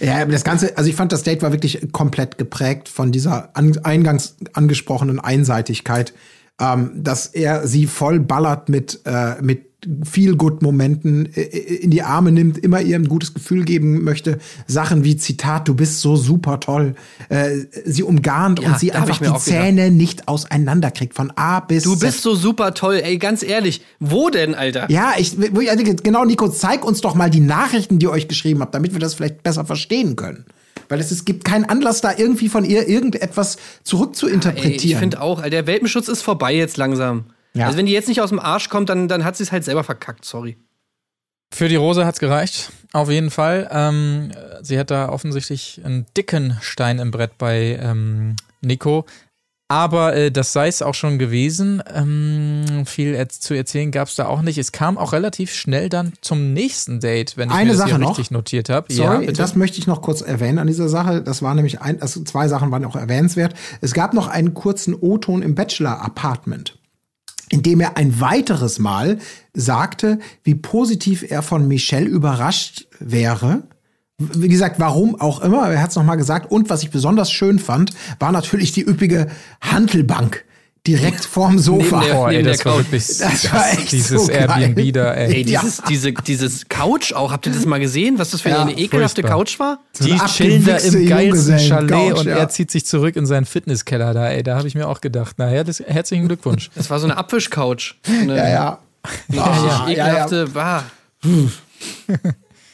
Ja, aber das Ganze, also ich fand, das Date war wirklich komplett geprägt von dieser an, eingangs angesprochenen Einseitigkeit, ähm, dass er sie voll ballert mit, äh, mit viel good Momenten äh, in die Arme nimmt, immer ihr ein gutes Gefühl geben möchte. Sachen wie Zitat, du bist so super toll. Äh, sie umgarnt Ja, und sie einfach die auch gedacht. Zähne nicht auseinanderkriegt, von A bis Du Z. bist so super toll, ey, ganz ehrlich. Wo denn, Alter? Ja, ich, denke, genau, Nico, zeig uns doch mal die Nachrichten, die ihr euch geschrieben habt, damit wir das vielleicht besser verstehen können. Weil es, es gibt keinen Anlass, da irgendwie von ihr irgendetwas Ey, zurückzuinterpretieren. ich finde auch, der Welpenschutz ist vorbei jetzt langsam. Ja. Also wenn die jetzt nicht aus dem Arsch kommt, dann, dann hat sie es halt selber verkackt, sorry. Für die Rose hat's gereicht, auf jeden Fall. Ähm, sie hat da offensichtlich einen dicken Stein im Brett bei ähm, Nico. Aber äh, das sei es auch schon gewesen. Ähm, viel zu erzählen gab's da auch nicht. Es kam auch relativ schnell dann zum nächsten Date, wenn ich Eine mir das Sache hier noch. richtig notiert habe. Sorry, bitte. das möchte ich noch kurz erwähnen an dieser Sache. Das war nämlich ein, also zwei Sachen waren auch erwähnenswert. Es gab noch einen kurzen O-Ton im Bachelor-Apartment, in dem er ein weiteres Mal sagte, wie positiv er von Michelle überrascht wäre. Wie gesagt, warum auch immer, er hat es nochmal gesagt. Und was ich besonders schön fand, war natürlich die üppige Hantelbank, direkt vorm Sofa. Neben der- ey, neben das der war Couch. wirklich Das war echt dieses so geil. Airbnb da, ey. Ey, dieses, diese, dieses Couch auch, habt ihr das mal gesehen, was das für Ja, eine ekelhafte furchtbar. Couch war? Die eine chillen da im geilsten Chalet und ja. er zieht sich zurück in seinen Fitnesskeller da, ey. Da habe ich mir auch gedacht, naja, das, herzlichen Glückwunsch. Das war so eine Abwischcouch. Eine Ja, ja. richtig Ah, ja, ekelhafte, war.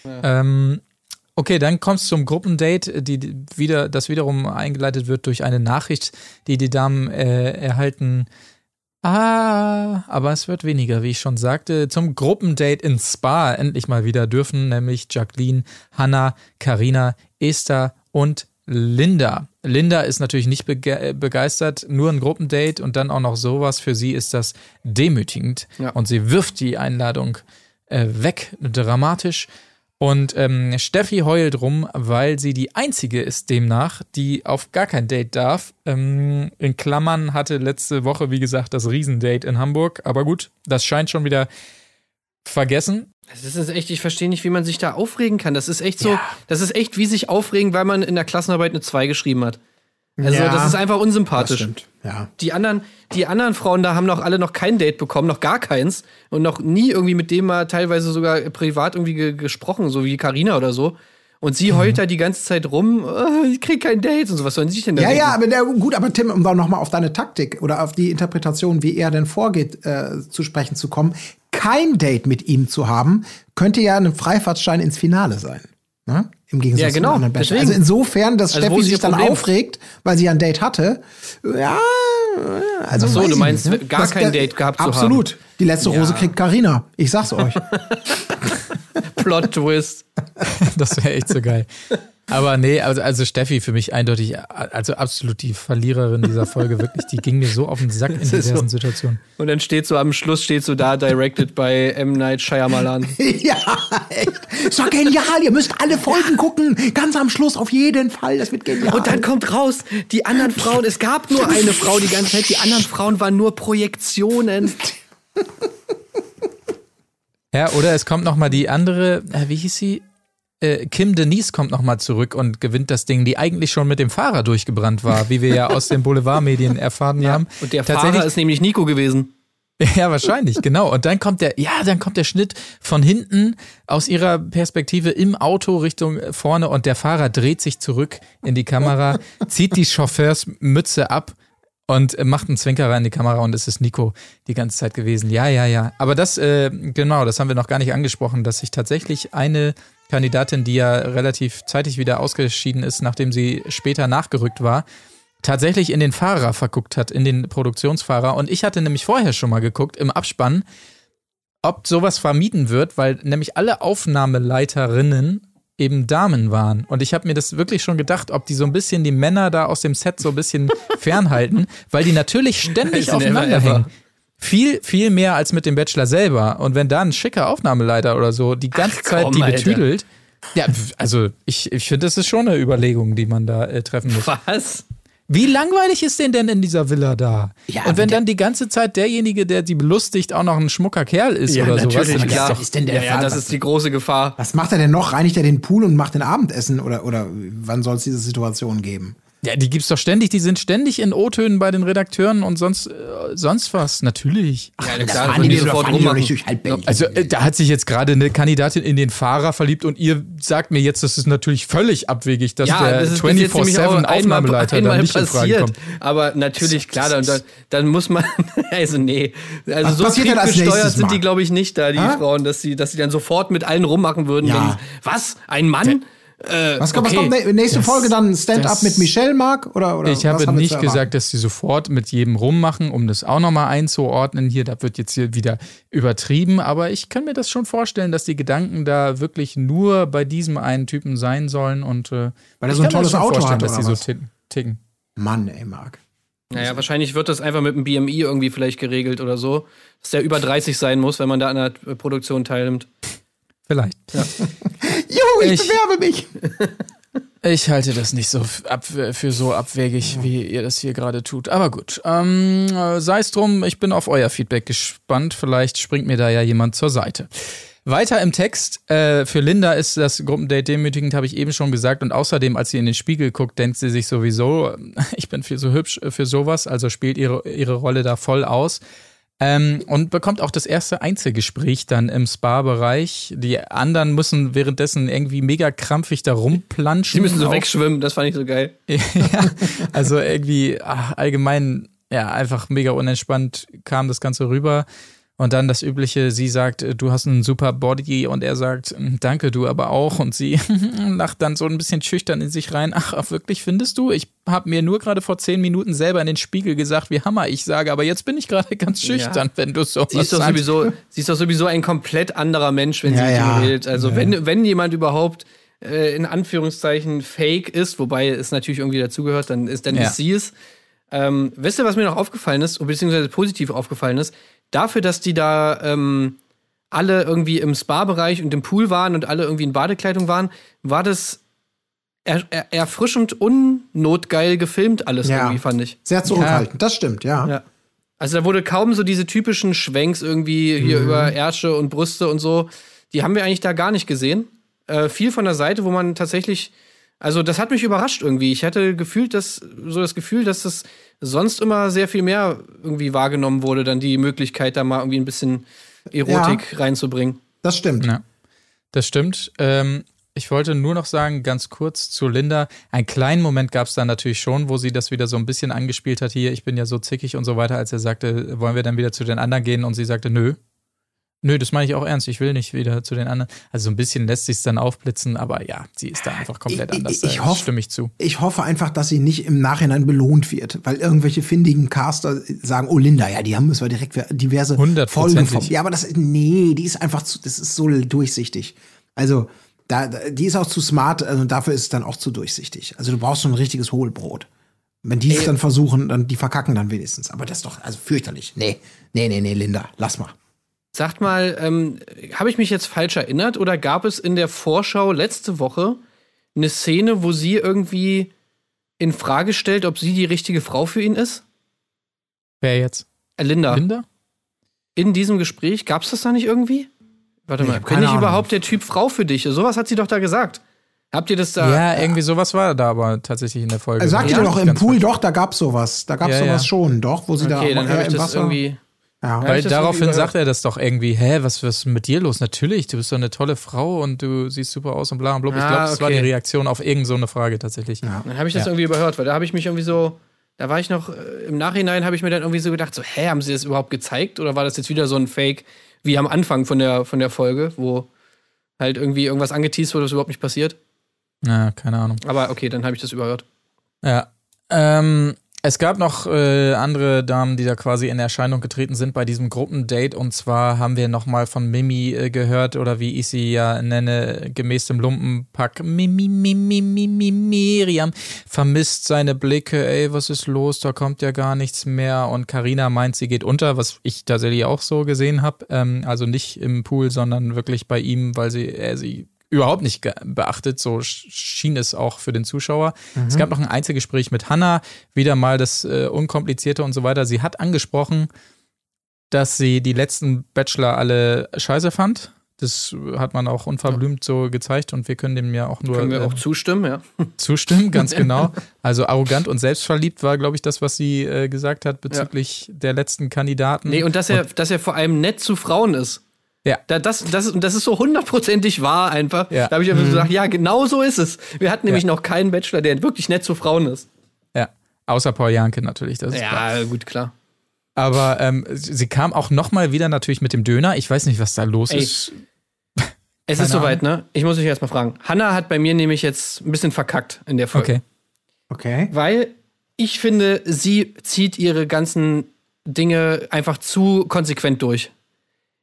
Ähm, okay, dann kommst du zum Gruppendate, die wieder, das wiederum eingeleitet wird durch eine Nachricht, die die Damen äh, erhalten. Ah, aber es wird weniger, wie ich schon sagte. Zum Gruppendate in Spa endlich mal wieder dürfen nämlich Jacqueline, Hannah, Karina, Esther und Linda. Linda ist natürlich nicht bege begeistert, nur ein Gruppendate und dann auch noch sowas. Für sie ist das demütigend Ja. und sie wirft die Einladung äh, weg, dramatisch. Und ähm, Steffi heult rum, weil sie die einzige ist demnach, die auf gar kein Date darf. Ähm, in Klammern hatte letzte Woche, wie gesagt, das Riesendate in Hamburg. Aber gut, das scheint schon wieder vergessen. Das ist echt, ich verstehe nicht, wie man sich da aufregen kann. Das ist echt so, das ist echt wie sich aufregen, weil man in der Klassenarbeit eine 2 geschrieben hat. Also, Ja, das ist einfach unsympathisch. Ja. Die anderen, die anderen Frauen da haben noch alle noch kein Date bekommen, noch gar keins und noch nie irgendwie mit dem mal teilweise sogar privat irgendwie ge gesprochen, so wie Karina oder so. Und Mhm. sie heult da die ganze Zeit rum, "Ah, ich krieg kein Date und so. Was sollen sie sich denn da Ja, denken? ja, aber der, gut, aber Tim, um nochmal auf deine Taktik oder auf die Interpretation, wie er denn vorgeht, äh, zu sprechen zu kommen, kein Date mit ihm zu haben, könnte ja ein Freifahrtschein ins Finale sein. Ne? Im Gegensatz Ja, genau, zu anderen Bachelor. deswegen. Also insofern, dass Also Steffi sich dann Problem? aufregt, weil sie ja ein Date hatte. Ja, also Ach so, du ich meinst, nicht, ne? gar kein Date gehabt zu haben. Absolut. Die letzte Rose kriegt Karina. Ich sag's euch. Plot-Twist. Das wäre echt so geil. Aber nee, also, also Steffi für mich eindeutig, also absolut die Verliererin dieser Folge, wirklich, die ging mir so auf den Sack in diversen so. Situationen. Und dann steht so am Schluss steht so da, directed by M. Night Shyamalan. ja, echt. Doch genial. Ihr müsst alle Folgen gucken. Ganz am Schluss auf jeden Fall. Das wird genial. Und dann kommt raus, die anderen Frauen, es gab nur eine Frau die ganze Zeit, die anderen Frauen waren nur Projektionen. Ja, oder es kommt noch mal die andere, äh, wie hieß sie? Äh, Kim Denise kommt noch mal zurück und gewinnt das Ding, die eigentlich schon mit dem Fahrer durchgebrannt war, wie wir ja aus den Boulevardmedien erfahren haben. Und der Tatsächlich- Fahrer ist nämlich Nico gewesen. Ja, wahrscheinlich, genau. Und dann kommt der, ja, dann kommt der Schnitt von hinten aus ihrer Perspektive im Auto Richtung vorne und der Fahrer dreht sich zurück in die Kamera, zieht die Chauffeursmütze ab und macht einen Zwinkerer in die Kamera und es ist Nico die ganze Zeit gewesen. Ja, ja, ja. Aber das, äh, genau, das haben wir noch gar nicht angesprochen, dass sich tatsächlich eine Kandidatin, die ja relativ zeitig wieder ausgeschieden ist, nachdem sie später nachgerückt war, tatsächlich in den Fahrer verguckt hat, in den Produktionsfahrer. Und ich hatte nämlich vorher schon mal geguckt im Abspann, ob sowas vermieden wird, weil nämlich alle Aufnahmeleiterinnen eben Damen waren. Und ich habe mir das wirklich schon gedacht, ob die so ein bisschen die Männer da aus dem Set so ein bisschen fernhalten, weil die natürlich ständig aufeinander hängen. Viel, viel mehr als mit dem Bachelor selber. Und wenn da ein schicker Aufnahmeleiter oder so die ganze Ach, Zeit komm, die Alter. betüdelt, ja, also ich, ich finde, das ist schon eine Überlegung, die man da äh, treffen muss. Was? Wie langweilig ist denn denn in dieser Villa da? Ja, und wenn dann die ganze Zeit derjenige, der sie belustigt, auch noch ein schmucker Kerl ist Ja, oder sowas, natürlich, dann klar. ist doch Was ist denn der ja, ja, Fall? das Was- ist die große Gefahr. Was macht er denn noch? Reinigt er den Pool und macht den Abendessen? Oder, oder wann soll es diese Situation geben? Ja, die gibt's doch ständig, die sind ständig in O-Tönen bei den Redakteuren und sonst, äh, sonst was, natürlich. Ja, Das klar, die sofort rummachen. Also, äh, da hat sich jetzt gerade eine Kandidatin in den Fahrer verliebt und ihr sagt mir jetzt, das ist natürlich völlig abwegig, dass der das ist bis jetzt nämlich auch 24-7 Aufnahmeleiter da einmal nicht in Frage passiert. kommt. Aber natürlich, klar, dann, dann, muss man, also nee. Also Was so passiert nächstes sind die, glaube ich, nicht da, die Hä? Frauen, dass sie, dass sie dann sofort mit allen rummachen würden. Ja. Wenn was? Ein Mann? Äh, Was kommt, okay. was kommt nächste Das- Folge dann Stand-up mit Michelle, Mark? Oder, oder Ich habe nicht gesagt, dass sie sofort mit jedem rummachen, um das auch nochmal einzuordnen. Hier, da wird jetzt hier wieder übertrieben, aber ich kann mir das schon vorstellen, dass die Gedanken da wirklich nur bei diesem einen Typen sein sollen und äh, Weil er ich so ein kann mir tolles Auto vorstellen, hat, dass die so ticken. Mann, ey, Mark. Naja, wahrscheinlich wird das einfach mit dem BMI irgendwie vielleicht geregelt oder so. Dass der über 30 sein muss, wenn man da an der Produktion teilnimmt. Vielleicht. Juhu, ich, Ich- bewerbe mich. Ich halte das nicht so ab, für so abwegig, wie ihr das hier gerade tut. Aber gut, ähm, äh, sei es drum, ich bin auf euer Feedback gespannt. Vielleicht springt mir da ja jemand zur Seite. Weiter im Text. Äh, für Linda ist das Gruppendate demütigend, habe ich eben schon gesagt. Und außerdem, als sie in den Spiegel guckt, denkt sie sich sowieso, ich bin viel so hübsch für sowas, also spielt ihre, ihre Rolle da voll aus. Ähm, und bekommt auch das erste Einzelgespräch dann im Spa-Bereich. Die anderen müssen währenddessen irgendwie mega krampfig da rumplanschen. Die müssen so wegschwimmen, das fand ich so geil. ja, also irgendwie ach, allgemein, ja, einfach mega unentspannt kam das Ganze rüber. Und dann das übliche, sie sagt, du hast einen super Body und er sagt, danke, du aber auch. Und sie lacht dann so ein bisschen schüchtern in sich rein. Ach, wirklich findest du? Ich habe mir nur gerade vor zehn Minuten selber in den Spiegel gesagt, wie Hammer ich sage, aber jetzt bin ich gerade ganz schüchtern, ja. wenn du so sie ist doch sagst. sowieso, Sie ist doch sowieso ein komplett anderer Mensch, wenn ja, sie ja. redet. Also ja. wenn, wenn jemand überhaupt äh, in Anführungszeichen fake ist, wobei es natürlich irgendwie dazugehört, dann ist, dann ist sie es. Ähm, wisst ihr, was mir noch aufgefallen ist, beziehungsweise positiv aufgefallen ist? Dafür, dass die da ähm, alle irgendwie im Spa-Bereich und im Pool waren und alle irgendwie in Badekleidung waren, war das er, er, erfrischend unnotgeil gefilmt alles ja. irgendwie, fand ich. Sehr zurückhaltend, ja. das stimmt, ja. ja. Also da wurde kaum so diese typischen Schwenks irgendwie hier mhm. über Ärsche und Brüste und so. Die haben wir eigentlich da gar nicht gesehen. Äh, viel von der Seite, wo man tatsächlich also das hat mich überrascht irgendwie. Ich hatte gefühlt, dass so das Gefühl, dass das sonst immer sehr viel mehr irgendwie wahrgenommen wurde, dann die Möglichkeit, da mal irgendwie ein bisschen Erotik ja, reinzubringen. Das stimmt. Ja, das stimmt. Ähm, ich wollte nur noch sagen, ganz kurz zu Linda. Einen kleinen Moment gab es da natürlich schon, wo sie das wieder so ein bisschen angespielt hat. Hier, ich bin ja so zickig und so weiter, als er sagte, wollen wir dann wieder zu den anderen gehen? Und sie sagte, nö, Nö, das meine ich auch ernst. Ich will nicht wieder zu den anderen. Also so ein bisschen lässt sich dann aufblitzen, aber ja, sie ist da einfach komplett ich, anders. Ich, ich hoffe, stimme ich zu. Ich hoffe einfach, dass sie nicht im Nachhinein belohnt wird, weil irgendwelche findigen Caster sagen, oh Linda, ja, die haben es direkt diverse Folgen vom. Ja, aber das, nee, die ist einfach zu, das ist so durchsichtig. Also, da, die ist auch zu smart, also dafür ist es dann auch zu durchsichtig. Also du brauchst schon ein richtiges Hohlbrot. Wenn die es dann versuchen, dann die verkacken dann wenigstens. Aber das ist doch also fürchterlich. Nee, nee, nee, nee, Linda, lass mal. Sagt mal, ähm, habe ich mich jetzt falsch erinnert oder gab es in der Vorschau letzte Woche eine Szene, wo sie irgendwie in Frage stellt, ob sie die richtige Frau für ihn ist? Wer jetzt? Äh, Linda. Linda? In diesem Gespräch gab es das da nicht irgendwie? Warte mal, bin ich Ahnung. überhaupt der Typ Frau für dich? Sowas hat sie doch da gesagt. Habt ihr das da? Ja, irgendwie sowas war da aber tatsächlich in der Folge. Er sagte ja, doch im Pool, doch, da gab's sowas. Da gab's ja, sowas ja. schon, doch, wo sie okay, da dann hab ich das Wasser irgendwie ja. Weil daraufhin sagt er das doch irgendwie, hä, was, was ist mit dir los? Natürlich, du bist doch eine tolle Frau und du siehst super aus und bla und blub. Ich glaube, das okay. war die Reaktion auf irgendeine so eine Frage tatsächlich. Ja. Dann habe ich das ja. irgendwie überhört, weil da habe ich mich irgendwie so, da war ich noch, äh, im Nachhinein habe ich mir dann irgendwie so gedacht, so, hä, haben sie das überhaupt gezeigt? Oder war das jetzt wieder so ein Fake wie am Anfang von der, von der Folge, wo halt irgendwie irgendwas angeteased wurde, was überhaupt nicht passiert? Na, keine Ahnung. Aber okay, dann habe ich das überhört. Ja. Ähm, es gab noch äh, andere Damen, die da quasi in Erscheinung getreten sind bei diesem Gruppendate. Und zwar haben wir nochmal von Mimi äh, gehört, oder wie ich sie ja nenne, gemäß dem Lumpenpack. Mimi, Mimi, Mimi, Miriam vermisst seine Blicke. Ey, was ist los? Da kommt ja gar nichts mehr. Und Karina meint, sie geht unter, was ich tatsächlich auch so gesehen habe. Ähm, also nicht im Pool, sondern wirklich bei ihm, weil sie, er sie überhaupt nicht beachtet. So schien es auch für den Zuschauer. Mhm. Es gab noch ein Einzelgespräch mit Hannah, wieder mal das äh, Unkomplizierte und so weiter. Sie hat angesprochen, dass sie die letzten Bachelor alle scheiße fand. Das hat man auch unverblümt so gezeigt und wir können dem ja auch nur. Können wir äh, auch zustimmen, ja. Zustimmen, ganz genau. Also arrogant und selbstverliebt war, glaube ich, das, was sie äh, gesagt hat bezüglich ja. der letzten Kandidaten. Nee, und dass er, und, dass er vor allem nett zu Frauen ist. Ja. Da, das, das, das ist so hundertprozentig wahr einfach. Ja. Da habe ich einfach mhm. gesagt, ja, genau so ist es. Wir hatten nämlich ja. noch keinen Bachelor, der wirklich nett zu Frauen ist. Ja. Außer Paul Janke natürlich. Das ist ja, klar. gut, klar. Aber ähm, sie kam auch noch mal wieder natürlich mit dem Döner. Ich weiß nicht, was da los Ey. ist. Es ist soweit, ne? Ich muss euch erstmal fragen. Hanna hat bei mir nämlich jetzt ein bisschen verkackt in der Folge. Okay. Okay. Weil ich finde, sie zieht ihre ganzen Dinge einfach zu konsequent durch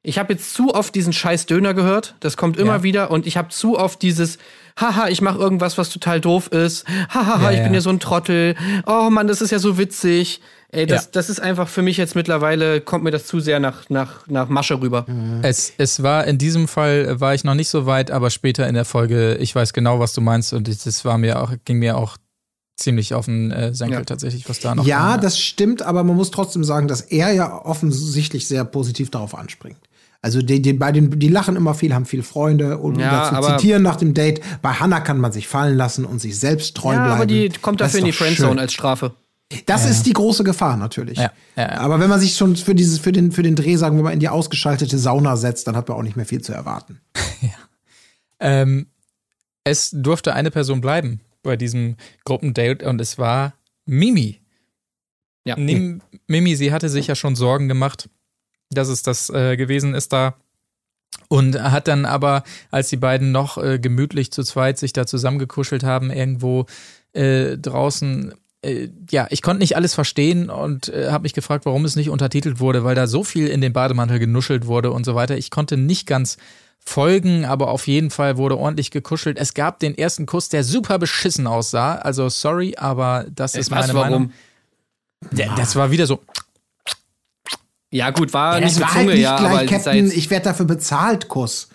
ich habe jetzt zu oft diesen scheiß Döner gehört. Das kommt immer ja. wieder. Und ich habe zu oft dieses, haha, ich mache irgendwas, was total doof ist. Hahaha, ja, ich ja. bin ja so ein Trottel. Oh Mann, das ist ja so witzig. Ey, das, ja. das ist einfach für mich jetzt mittlerweile, kommt mir das zu sehr nach, nach, nach Masche rüber. Mhm. Es, es war in diesem Fall, war ich noch nicht so weit, aber später in der Folge, ich weiß genau, was du meinst und das war mir auch, ging mir auch ziemlich auf den äh, Senkel ja. tatsächlich, was da noch. Ja, kam, das stimmt, aber man muss trotzdem sagen, dass er ja offensichtlich sehr positiv darauf anspringt. Also die, die, bei den, die lachen immer viel, haben viele Freunde und Ja, dazu aber- zitieren nach dem Date. Bei Hannah kann man sich fallen lassen und sich selbst treu Ja, bleiben. aber die kommt Das dafür in die Friendzone schön. als Strafe. Das ist die große Gefahr natürlich. Ja, ja, ja. Aber wenn man sich schon für dieses, für den, für den Dreh, sagen wir mal, in die ausgeschaltete Sauna setzt, dann hat man auch nicht mehr viel zu erwarten. Ähm, es durfte eine Person bleiben bei diesem Gruppendate und es war Mimi. Ja. Mimi, sie hatte sich ja schon Sorgen gemacht, dass es das äh, gewesen ist da. Und hat dann aber, als die beiden noch äh, gemütlich zu zweit sich da zusammengekuschelt haben, irgendwo äh, draußen, äh, ja, ich konnte nicht alles verstehen und äh, habe mich gefragt, warum es nicht untertitelt wurde, weil da so viel in den Bademantel genuschelt wurde und so weiter. Ich konnte nicht ganz folgen, aber auf jeden Fall wurde ordentlich gekuschelt. Es gab den ersten Kuss, der super beschissen aussah. Also sorry, aber das ist Was, meine warum? Meinung. Der, das war wieder so. Ja, gut, war Ja, nicht war Zunge, halt nicht ja, gleich aber Captain, ich werde dafür bezahlt, Kuss.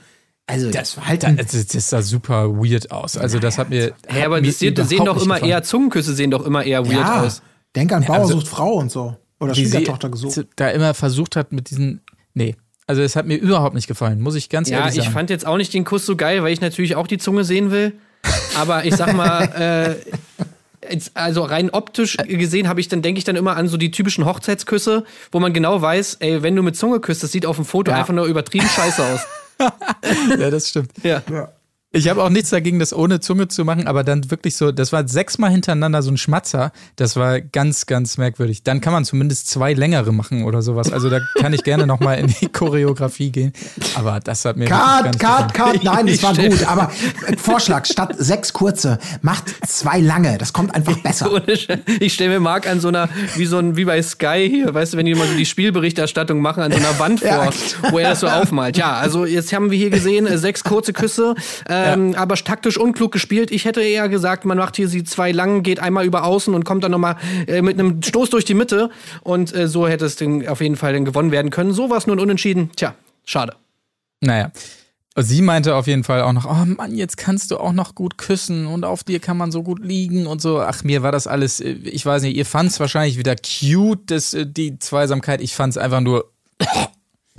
Also das war halt das, das sah super weird aus. Also das hat mir. Hä, hat aber mir sehen, sehen doch immer gefallen. eher, Zungenküsse sehen doch immer eher weird ja, aus. denk an Bauer also- sucht Frau und so. Oder Schwiegertochter gesucht. da immer versucht hat mit diesen. Nee. Also es hat mir überhaupt nicht gefallen, muss ich ganz Ja, ehrlich ich sagen. fand jetzt auch nicht den Kuss so geil, weil ich natürlich auch die Zunge sehen will. Aber ich sag mal, äh, also rein optisch gesehen habe ich dann, denke ich dann immer an so die typischen Hochzeitsküsse, wo man genau weiß, ey, wenn du mit Zunge küsst, das sieht auf dem Foto Ja. einfach nur übertrieben scheiße aus. ja, das stimmt. Ja. Ich habe auch nichts dagegen, das ohne Zunge zu machen, aber dann wirklich so, das war sechsmal hintereinander so ein Schmatzer. Das war ganz, ganz merkwürdig. Dann kann man zumindest zwei längere machen oder sowas. Also da kann ich gerne nochmal in die Choreografie gehen. Aber das hat mir Cut, cut, cut. Nein, das war gut. Aber äh, Vorschlag, statt sechs kurze, macht zwei lange. Das kommt einfach besser. Ich stelle mir Marc an so einer, wie so ein, wie bei Sky hier, weißt du, wenn die mal so die Spielberichterstattung machen, an so einer Wand vor, Ja. wo er das so aufmalt. Ja, also jetzt haben wir hier gesehen, äh, sechs kurze Küsse, ähm, aber taktisch unklug gespielt. Ich hätte eher gesagt, man macht hier sie zwei lang, geht einmal über außen und kommt dann nochmal äh, mit einem Stoß durch die Mitte. Und äh, so hätte es dann auf jeden Fall dann gewonnen werden können. So war es nun unentschieden. Tja, schade. Naja. Sie meinte auf jeden Fall auch noch, oh Mann, jetzt kannst du auch noch gut küssen und auf dir kann man so gut liegen und so. Ach, mir war das alles, äh, ich weiß nicht, ihr fand es wahrscheinlich wieder cute, das, äh, die Zweisamkeit. Ich fand es einfach nur,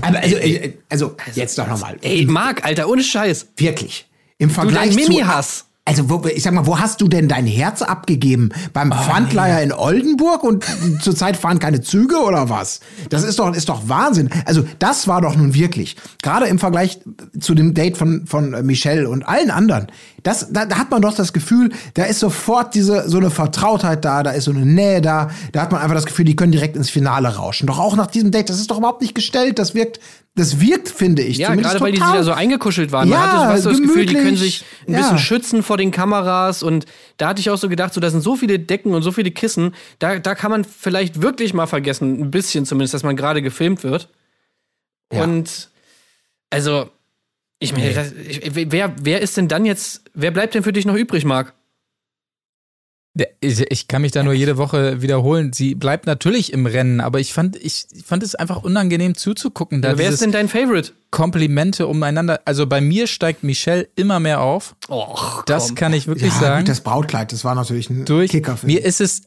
Aber also, äh, also jetzt doch nochmal. Ey, Marc, Alter, ohne Scheiß. Wirklich. Im Du Vergleich dein zu. Mimi-Hass. Also, wo, ich sag mal, wo hast du denn dein Herz abgegeben? Beim Oh, Pfandleiher in Oldenburg und zurzeit fahren keine Züge oder was? Das ist doch, ist doch Wahnsinn. Also, das war doch nun wirklich, gerade im Vergleich zu dem Date von, von Michelle und allen anderen, das, da, da hat man doch das Gefühl, da ist sofort diese, so eine Vertrautheit da, da ist so eine Nähe da, da hat man einfach das Gefühl, die können direkt ins Finale rauschen. Doch auch nach diesem Date, das ist doch überhaupt nicht gestellt, das wirkt, das wirkt, finde ich. Ja, gerade weil die total- da so eingekuschelt waren. Ja, Man hatte so fast so das Gefühl, die können sich ein Ja. bisschen schützen vor den Kameras. Und da hatte ich auch so gedacht, so, da sind so viele Decken und so viele Kissen. Da, da kann man vielleicht wirklich mal vergessen, ein bisschen zumindest, dass man gerade gefilmt wird. Ja. Und also, ich meine, ich, wer, wer ist denn dann jetzt, wer bleibt denn für dich noch übrig, Marc? Ich, ich kann mich da nur jede Woche wiederholen. Sie bleibt natürlich im Rennen, aber ich fand, ich fand es einfach unangenehm zuzugucken. Da wer ist denn dein Favorite? Komplimente umeinander. Also bei mir steigt Michelle immer mehr auf. Och, Das komm. kann ich wirklich ja, sagen. das Brautkleid, das war natürlich ein durch. Kicker für Mir ist es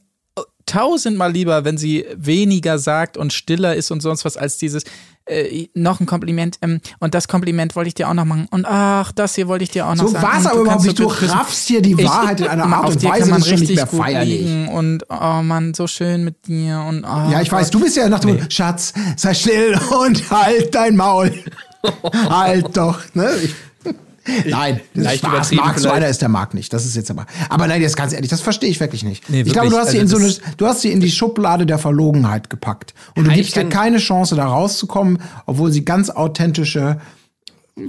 tausendmal lieber, wenn sie weniger sagt und stiller ist und sonst was, als dieses äh, noch ein Kompliment ähm, und das Kompliment wollte ich dir auch noch machen und ach, das hier wollte ich dir auch noch So sagen. war es aber überhaupt nicht. Du so raffst hier die Ich- Wahrheit in einer Art auf und Weise, das ist schon nicht mehr feierlich. und oh Mann, so schön mit dir und oh Ja, ich weiß, du bist ja nach dem Motto, Schatz, sei still und halt dein Maul. halt doch, ne? Ich, nein, Leicht Spaß. so vielleicht. einer ist der Marc nicht. Das ist jetzt aber. Aber nein, jetzt ganz ehrlich, das verstehe ich wirklich nicht. Nee, ich glaube, du wirklich, hast, sie in also so eine, du hast sie in die Schublade der Verlogenheit gepackt. Und du gibst dir keine Chance, da rauszukommen, obwohl sie ganz authentische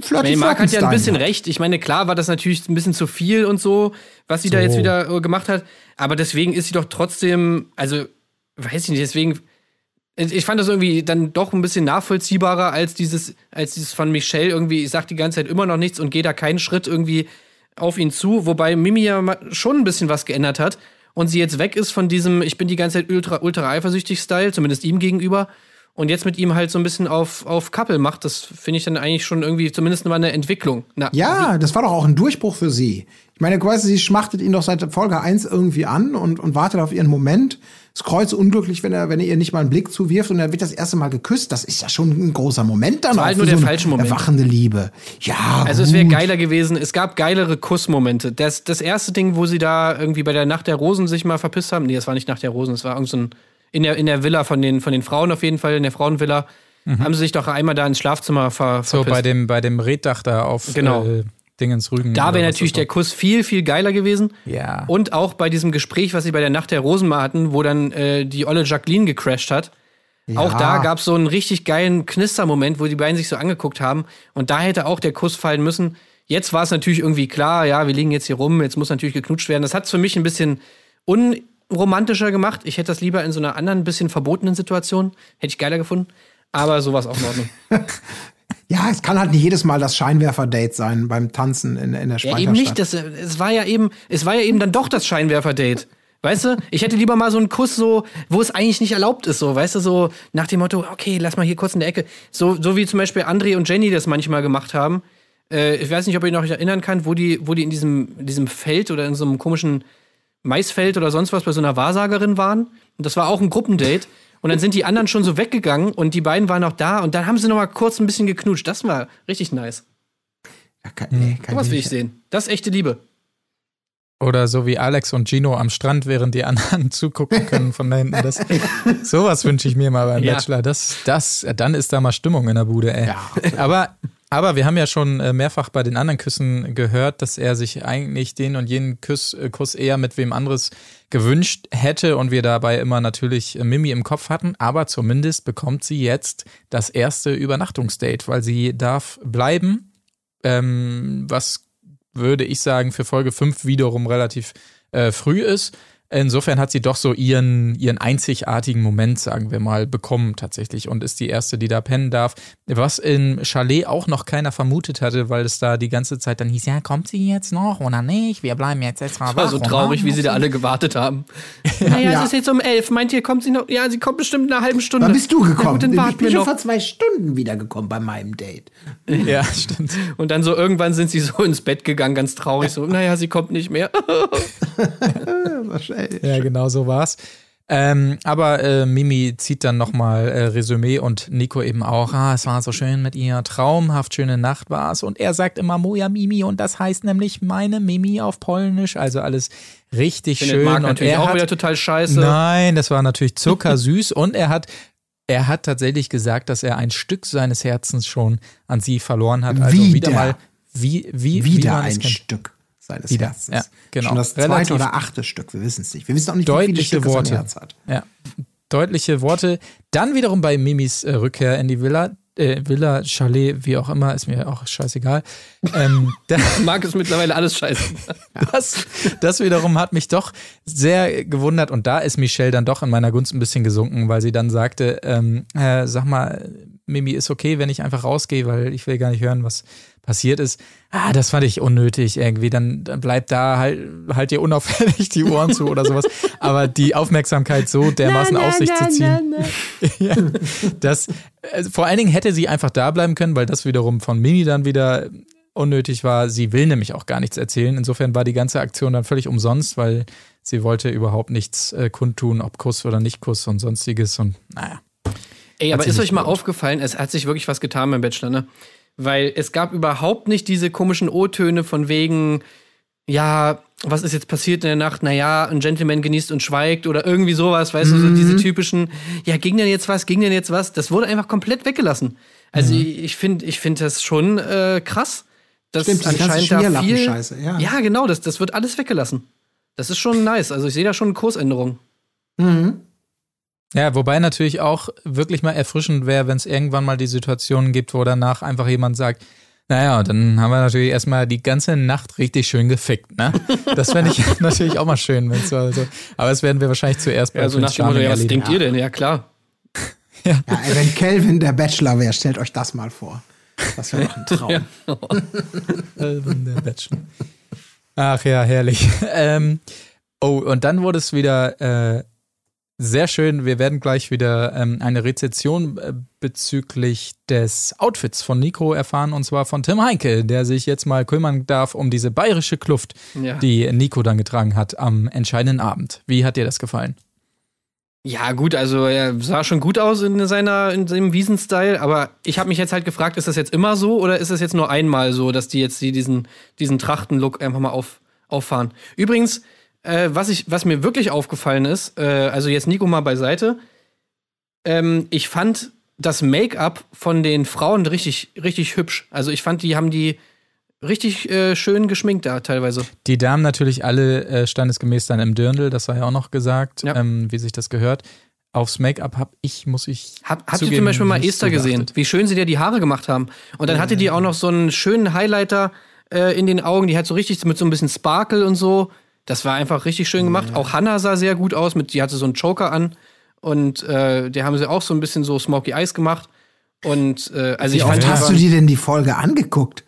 Flirty Marc hat ja ein bisschen recht. Ich meine, klar war das natürlich ein bisschen zu viel und so, was sie da jetzt wieder äh, gemacht hat. Aber deswegen ist sie doch trotzdem, also, weiß ich nicht, deswegen. Ich fand das irgendwie dann doch ein bisschen nachvollziehbarer als dieses, als dieses von Michelle irgendwie, ich sag die ganze Zeit immer noch nichts und gehe da keinen Schritt irgendwie auf ihn zu, wobei Mimi ja schon ein bisschen was geändert hat und sie jetzt weg ist von diesem, ich bin die ganze Zeit ultra, ultra eifersüchtig Style, zumindest ihm gegenüber. Und jetzt mit ihm halt so ein bisschen auf, auf Couple macht, das finde ich dann eigentlich schon irgendwie zumindest mal eine Entwicklung. Na, ja, das war doch auch ein Durchbruch für sie. Ich meine, quasi, sie schmachtet ihn doch seit Folge 1 irgendwie an und, und wartet auf ihren Moment. Das Kreuz unglücklich, wenn er, wenn er ihr nicht mal einen Blick zuwirft und dann wird das erste Mal geküsst. Das ist ja schon ein großer Moment dann. Das war halt nur der so falsche Moment. Erwachende Liebe. Ja. Also gut. es wäre geiler gewesen. Es gab geilere Kussmomente. Das, das erste Ding, wo sie da irgendwie bei der Nacht der Rosen sich mal verpisst haben. Nee, das war nicht Nacht der Rosen, das war irgend so ein, in der, in der Villa von den, von den Frauen auf jeden Fall, in der Frauenvilla. Haben sie sich doch einmal da ins Schlafzimmer ver So verpisst. bei dem, bei dem Reddach da auf Genau. äh, Dingens Rügen. Da wäre natürlich der Kuss viel, viel geiler gewesen. Ja. Und auch bei diesem Gespräch, was sie bei der Nacht der Rosen mal hatten, wo dann äh, die olle Jacqueline gecrashed hat. Auch da gab es so einen richtig geilen Knistermoment, wo die beiden sich so angeguckt haben. Und da hätte auch der Kuss fallen müssen. Jetzt war es natürlich irgendwie klar, ja, wir liegen jetzt hier rum, jetzt muss natürlich geknutscht werden. Das hat es für mich ein bisschen unromantischer gemacht. Ich hätte das lieber in so einer anderen, bisschen verbotenen Situation. Hätte ich geiler gefunden. Aber sowas auch in Ordnung. Ja, es kann halt nicht jedes Mal das Scheinwerfer-Date sein beim Tanzen in, in der Ja, Speicherstadt. eben nicht. Das, es war ja eben, es war ja eben dann doch das Scheinwerfer-Date. Weißt du, ich hätte lieber mal so einen Kuss so, wo es eigentlich nicht erlaubt ist, so, weißt du, so nach dem Motto, okay, lass mal hier kurz in der Ecke. So, so wie zum Beispiel André und Jenny das manchmal gemacht haben. Äh, ich weiß nicht, ob ihr noch erinnern kann, wo die, wo die in diesem, in diesem Feld oder in so einem komischen Maisfeld oder sonst was bei so einer Wahrsagerin waren. Und das war auch ein Gruppendate. Und dann sind die anderen schon so weggegangen und die beiden waren noch da und dann haben sie noch mal kurz ein bisschen geknutscht. Das war richtig nice. Ja, kann, nee, kann Was will ich sehen? Das ist echte Liebe. Oder so wie Alex und Gino am Strand, während die anderen zugucken können von da hinten. Das, sowas wünsche ich mir mal beim Ja. Bachelor. Das, das, dann ist da mal Stimmung in der Bude, ey. Ja. Aber, aber wir haben ja schon äh, mehrfach bei den anderen Küssen gehört, dass er sich eigentlich den und jenen Kuss, äh, Kuss eher mit wem anderes gewünscht hätte und wir dabei immer natürlich äh, Mimi im Kopf hatten. Aber zumindest bekommt sie jetzt das erste Übernachtungsdate, weil sie darf bleiben. Ähm, was würde ich sagen, für Folge 5 wiederum relativ äh, früh ist. Insofern hat sie doch so ihren, ihren einzigartigen Moment, sagen wir mal, bekommen tatsächlich und ist die erste, die da pennen darf. Was im Chalet auch noch keiner vermutet hatte, weil es da die ganze Zeit dann hieß, ja, kommt sie jetzt noch oder nicht? Wir bleiben jetzt extra Das war so traurig, wie sie da alle gewartet haben. Naja, Ja. es ist jetzt um elf. Meint ihr, kommt sie noch? Ja, sie kommt bestimmt in einer halben Stunde. Wann bist du gekommen? gut, dann ich bin schon vor zwei Stunden wiedergekommen bei meinem Date. Ja, stimmt. Und dann so irgendwann sind sie so ins Bett gegangen, ganz traurig. So, naja, sie kommt nicht mehr. Ja, genau so war's. Ähm, aber äh, Mimi zieht dann nochmal äh, Resümee und Nico eben auch, ah, es war so schön mit ihr, traumhaft schöne Nacht war's. Und er sagt immer Moja Mimi und das heißt nämlich meine Mimi auf Polnisch, also alles richtig Findet schön. Marc und natürlich er auch hat, wieder total scheiße. Nein, das war natürlich zuckersüß und er hat er hat tatsächlich gesagt, dass er ein Stück seines Herzens schon an sie verloren hat. Also wieder, Wieder. mal wie wie wie Wieder es ein kennt. Stück seines Wieder, Herzens. ja, genau. Schon das Relativ- zweite oder achte Stück, wir wissen es nicht. Wir wissen auch nicht, wie viele deutliche Stücke Worte. sein Herz hat. Ja, deutliche Worte. Dann wiederum bei Mimis äh, Rückkehr in die Villa, äh, Villa, Chalet, wie auch immer, ist mir auch scheißegal. ähm, da, Marc ist mittlerweile alles scheiße. das, das wiederum hat mich doch sehr gewundert und da ist Michelle dann doch in meiner Gunst ein bisschen gesunken, weil sie dann sagte, ähm, äh, sag mal, Mimi ist okay, wenn ich einfach rausgehe, weil ich will gar nicht hören, was passiert ist. Ah, das fand ich unnötig irgendwie. Dann, dann bleibt da halt, halt dir unauffällig die Ohren zu oder sowas. Aber die Aufmerksamkeit so dermaßen auf sich zu ziehen. ja, das, äh, vor allen Dingen hätte sie einfach da bleiben können, weil das wiederum von Mimi dann wieder unnötig war. Sie will nämlich auch gar nichts erzählen. Insofern war die ganze Aktion dann völlig umsonst, weil sie wollte überhaupt nichts äh, kundtun, ob Kuss oder nicht Kuss und sonstiges. Und naja. Ey, aber ist euch mal aufgefallen, es hat sich wirklich was getan beim Bachelor, ne? Weil es gab überhaupt nicht diese komischen O-Töne von wegen, ja, was ist jetzt passiert in der Nacht? Naja, ein Gentleman genießt und schweigt oder irgendwie sowas, weißt du, so diese typischen, ja, ging denn jetzt was, ging denn jetzt was? Das wurde einfach komplett weggelassen. Also ich, ich finde ich find das schon äh, krass, dass Stimmt, anscheinend da viel. Schmierlappen-Scheiße, ja. ja, genau, das, das wird alles weggelassen. Das ist schon nice. Also ich sehe da schon eine Kursänderung. Mhm. Ja, wobei natürlich auch wirklich mal erfrischend wäre, wenn es irgendwann mal die Situation gibt, wo danach einfach jemand sagt, naja, dann haben wir natürlich erstmal die ganze Nacht richtig schön gefickt, ne? Das fände ich natürlich auch mal schön, wenn es so, also, aber das werden wir wahrscheinlich zuerst bei Ja, so nach Prince dem Motto, ja, was denkt ihr denn? Ja, klar. Ja, ey, wenn Kelvin der Bachelor wäre, stellt euch das mal vor. Das wäre doch ein Traum. Calvin der Bachelor. Ach ja, herrlich. Ähm, oh, und dann wurde es wieder äh, Sehr schön. Wir werden gleich wieder ähm, eine Rezession äh, bezüglich des Outfits von Nico erfahren und zwar von Tim Heinke, der sich jetzt mal kümmern darf um diese bayerische Kluft, ja. die Nico dann getragen hat am entscheidenden Abend. Wie hat dir das gefallen? Ja, gut, also er sah schon gut aus in seiner in seinem Wiesenstyle, aber ich habe mich jetzt halt gefragt, ist das jetzt immer so oder ist das jetzt nur einmal so, dass die jetzt die diesen diesen Trachtenlook einfach mal auf, auffahren? Übrigens, äh, was ich was mir wirklich aufgefallen ist, äh, also jetzt Nico mal beiseite, ähm, ich fand das Make-up von den Frauen richtig richtig hübsch. Also ich fand, die haben die richtig äh, schön geschminkt da teilweise. Die Damen natürlich alle äh, standesgemäß dann im Dirndl, das war ja auch noch gesagt, ja. ähm, wie sich das gehört. Aufs Make-up habe ich, muss ich. Hab, habt ihr zum Beispiel mal Esther gesehen, wie schön sie dir die Haare gemacht haben? Und dann ja. hatte die auch noch so einen schönen Highlighter äh, in den Augen, die hat so richtig mit so ein bisschen Sparkle und so. Das war einfach richtig schön gemacht. Ja. Auch Hannah sah sehr gut aus, mit, die hatte so einen Choker an. Und äh, die haben sie auch so ein bisschen so Smoky Eyes gemacht. Und äh, also wie ich oft hast du dir denn die Folge angeguckt?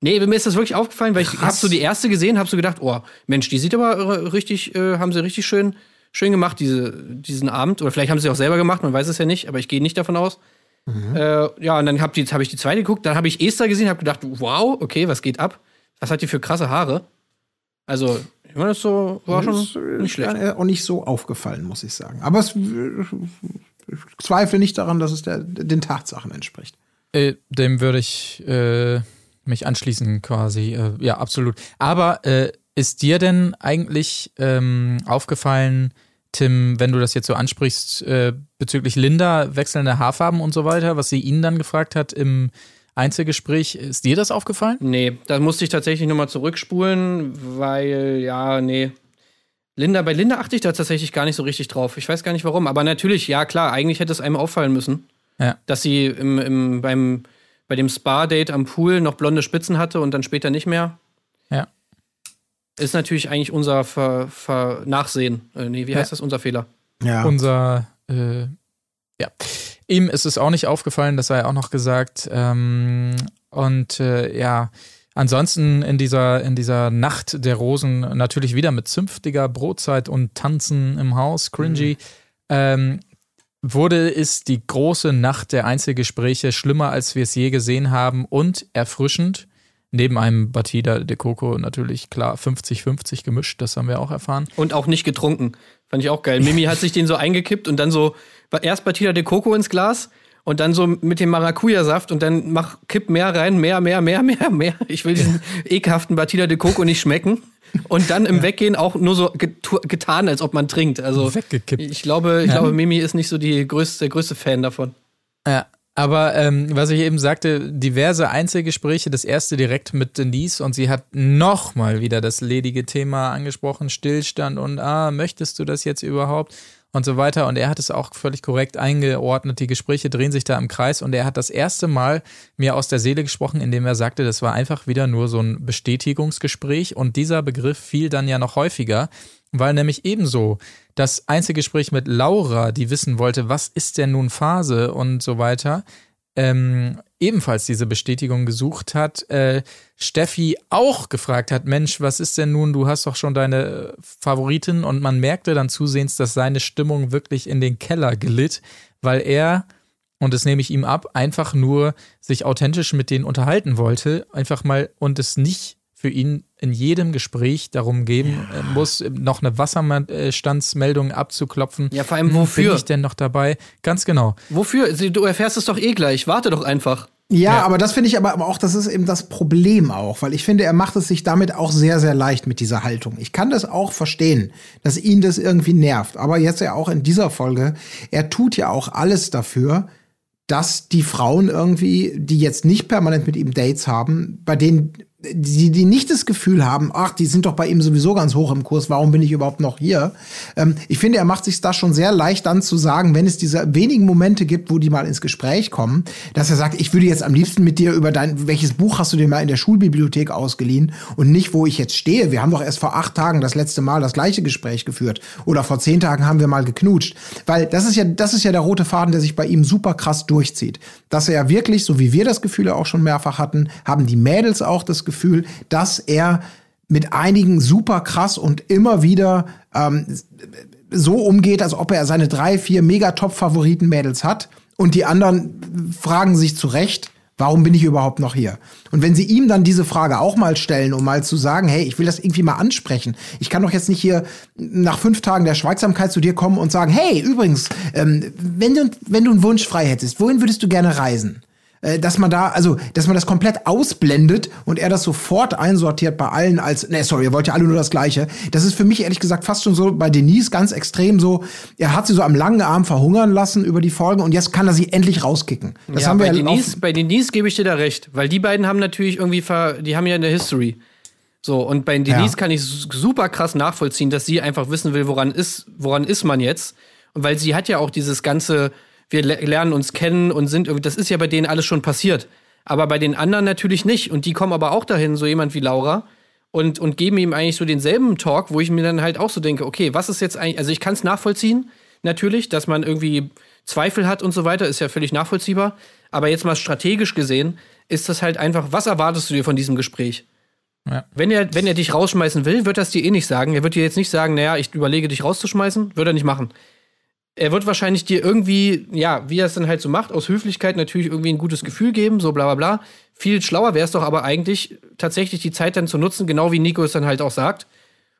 Nee, mir ist das wirklich aufgefallen, weil Krass. ich hab so die erste gesehen, hab so gedacht, oh, Mensch, die sieht aber richtig, äh, haben sie richtig schön, schön gemacht, diese, diesen Abend. Oder vielleicht haben sie auch selber gemacht, man weiß es ja nicht, aber ich gehe nicht davon aus. Mhm. Äh, ja, und dann habe hab ich die zweite geguckt, dann habe ich Esther gesehen, habe gedacht, wow, okay, was geht ab? Was hat die für krasse Haare? Also, meine, das so war schon das nicht schlecht. Ist auch nicht so aufgefallen, muss ich sagen. Aber es, ich zweifle nicht daran, dass es der, den Tatsachen entspricht. Äh, dem würde ich äh, mich anschließen quasi. Äh, ja, absolut. Aber äh, ist dir denn eigentlich ähm, aufgefallen, Tim, wenn du das jetzt so ansprichst, äh, bezüglich Linda, wechselnde Haarfarben und so weiter, was sie ihn dann gefragt hat im Einzelgespräch, ist dir das aufgefallen? Nee, da musste ich tatsächlich nochmal zurückspulen, weil, ja, nee. Linda, bei Linda achte ich da tatsächlich gar nicht so richtig drauf. Ich weiß gar nicht warum, aber natürlich, ja klar, eigentlich hätte es einem auffallen müssen. Ja. Dass sie im, im, beim bei dem Spa-Date am Pool noch blonde Spitzen hatte und dann später nicht mehr. Ja. Ist natürlich eigentlich unser Ver, Ver Nachsehen. Äh, nee, wie heißt ja. das? Unser Fehler. Ja. Unser, äh, ja. Ihm ist es auch nicht aufgefallen, das sei auch noch gesagt. Ähm, und äh, ja, ansonsten in dieser, in dieser Nacht der Rosen natürlich wieder mit zünftiger Brotzeit und Tanzen im Haus, cringy. Mhm. Ähm, wurde es die große Nacht der Einzelgespräche schlimmer, als wir es je gesehen haben und erfrischend. Neben einem Batida de Coco natürlich klar 50-50 gemischt, das haben wir auch erfahren. Und auch nicht getrunken. Fand ich auch geil. Mimi hat sich den so eingekippt und dann so erst Batida de Coco ins Glas und dann so mit dem Maracuja-Saft und dann mach kipp mehr rein, mehr, mehr, mehr, mehr, mehr. Ich will diesen ekelhaften Batida de Coco nicht schmecken. Und dann im ja. Weggehen auch nur so getan, als ob man trinkt. Also Weggekippt. ich glaube, ich ja. glaube, Mimi ist nicht so die größte, der größte Fan davon. Ja. Aber ähm, was ich eben sagte, diverse Einzelgespräche, das erste direkt mit Denise und sie hat nochmal wieder das ledige Thema angesprochen, Stillstand und ah, möchtest du das jetzt überhaupt? und so weiter. Und er hat es auch völlig korrekt eingeordnet. Die Gespräche drehen sich da im Kreis und er hat das erste Mal mir aus der Seele gesprochen, indem er sagte, das war einfach wieder nur so ein Bestätigungsgespräch und dieser Begriff fiel dann ja noch häufiger, weil nämlich ebenso das Einzelgespräch mit Laura, die wissen wollte, was ist denn nun Phase und so weiter, ähm, ebenfalls diese Bestätigung gesucht hat, äh, Steffi auch gefragt hat, Mensch, was ist denn nun, du hast doch schon deine äh, Favoritin und man merkte dann zusehends, dass seine Stimmung wirklich in den Keller glitt, weil er, und das nehme ich ihm ab, einfach nur sich authentisch mit denen unterhalten wollte, einfach mal und es nicht für ihn in jedem Gespräch darum geben ja. Äh, muss, noch eine Wasserstandsmeldung abzuklopfen. Ja, vor allem wofür? Bin ich denn noch dabei? Ganz genau. Wofür? Du erfährst es doch eh gleich. Warte doch einfach. Ja, ja, aber das finde ich aber auch, das ist eben das Problem auch, weil ich finde, er macht es sich damit auch sehr, sehr leicht mit dieser Haltung. Ich kann das auch verstehen, dass ihn das irgendwie nervt. Aber jetzt ja auch in dieser Folge, er tut ja auch alles dafür, dass die Frauen irgendwie, die jetzt nicht permanent mit ihm Dates haben, bei denen die, die nicht das Gefühl haben, ach, die sind doch bei ihm sowieso ganz hoch im Kurs, warum bin ich überhaupt noch hier? Ähm, ich finde, er macht sich da schon sehr leicht dann zu sagen, wenn es diese wenigen Momente gibt, wo die mal ins Gespräch kommen, dass er sagt, ich würde jetzt am liebsten mit dir über dein, welches Buch hast du dir mal in der Schulbibliothek ausgeliehen und nicht, wo ich jetzt stehe. Wir haben doch erst vor acht Tagen das letzte Mal das gleiche Gespräch geführt oder vor zehn Tagen haben wir mal geknutscht. Weil das ist ja, das ist ja der rote Faden, der sich bei ihm super krass durchzieht. Dass er ja wirklich, so wie wir das Gefühl auch schon mehrfach hatten, haben die Mädels auch das Gefühl, dass er mit einigen super krass und immer wieder ähm, so umgeht, als ob er seine drei, vier Megatop-Favoriten-Mädels hat und die anderen fragen sich zu Recht, warum bin ich überhaupt noch hier? Und wenn sie ihm dann diese Frage auch mal stellen, um mal zu sagen, hey, ich will das irgendwie mal ansprechen. Ich kann doch jetzt nicht hier nach fünf Tagen der Schweigsamkeit zu dir kommen und sagen, hey, übrigens, ähm, wenn, du, wenn du einen Wunsch frei hättest, wohin würdest du gerne reisen? Äh, dass man da, also, dass man das komplett ausblendet und er das sofort einsortiert bei allen als, ne, sorry, ihr wollt ja alle nur das Gleiche. Das ist für mich ehrlich gesagt fast schon so bei Denise ganz extrem so, er hat sie so am langen Arm verhungern lassen über die Folgen und jetzt kann er sie endlich rauskicken. Das ja, haben wir bei, ja Denise, bei Denise gebe ich dir da recht, weil die beiden haben natürlich irgendwie, die haben ja in der History. So, und bei Denise ja. kann ich super krass nachvollziehen, dass sie einfach wissen will, woran ist, woran ist man jetzt. Und weil sie hat ja auch dieses ganze, wir lernen uns kennen und sind irgendwie, das ist ja bei denen alles schon passiert. Aber bei den anderen natürlich nicht. Und die kommen aber auch dahin, so jemand wie Laura, und, und geben ihm eigentlich so denselben Talk, wo ich mir dann halt auch so denke, okay, was ist jetzt eigentlich, also ich kann es nachvollziehen, natürlich, dass man irgendwie Zweifel hat und so weiter, ist ja völlig nachvollziehbar. Aber jetzt mal strategisch gesehen, ist das halt einfach, was erwartest du dir von diesem Gespräch? Ja. Wenn, er, wenn er dich rausschmeißen will, wird das dir eh nicht sagen. Er wird dir jetzt nicht sagen, naja, ich überlege, dich rauszuschmeißen. Wird er nicht machen er wird wahrscheinlich dir irgendwie, ja, wie er es dann halt so macht, aus Höflichkeit natürlich irgendwie ein gutes Gefühl geben, so bla bla bla. Viel schlauer wäre es doch aber eigentlich, tatsächlich die Zeit dann zu nutzen, genau wie Nico es dann halt auch sagt,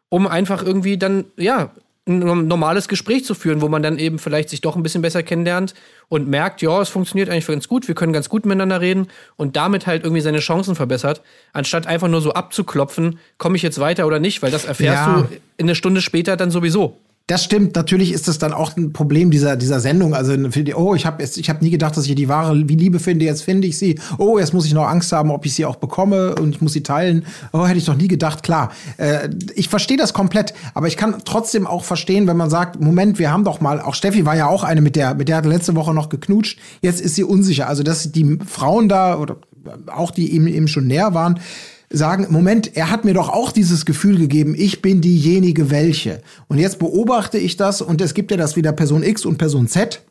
um einfach irgendwie dann, ja, ein normales Gespräch zu führen, wo man dann eben vielleicht sich doch ein bisschen besser kennenlernt und merkt, ja, es funktioniert eigentlich ganz gut, wir können ganz gut miteinander reden und damit halt irgendwie seine Chancen verbessert, anstatt einfach nur so abzuklopfen, komme ich jetzt weiter oder nicht, weil das erfährst ja. du eine Stunde später dann sowieso. Das stimmt, natürlich ist das dann auch ein Problem dieser, dieser Sendung. Also, oh, ich habe ich hab nie gedacht, dass ich die wahre Liebe finde, jetzt finde ich sie. Oh, jetzt muss ich noch Angst haben, ob ich sie auch bekomme und ich muss sie teilen. Oh, hätte ich doch nie gedacht, klar. Äh, ich verstehe das komplett, aber ich kann trotzdem auch verstehen, wenn man sagt, Moment, wir haben doch mal, auch Steffi war ja auch eine, mit der, mit der hat letzte Woche noch geknutscht, jetzt ist sie unsicher. Also, dass die Frauen da oder auch die ihm eben schon näher waren, sagen, Moment, er hat mir doch auch dieses Gefühl gegeben, ich bin diejenige welche. Und jetzt beobachte ich das und es gibt ja das wieder Person X und Person Z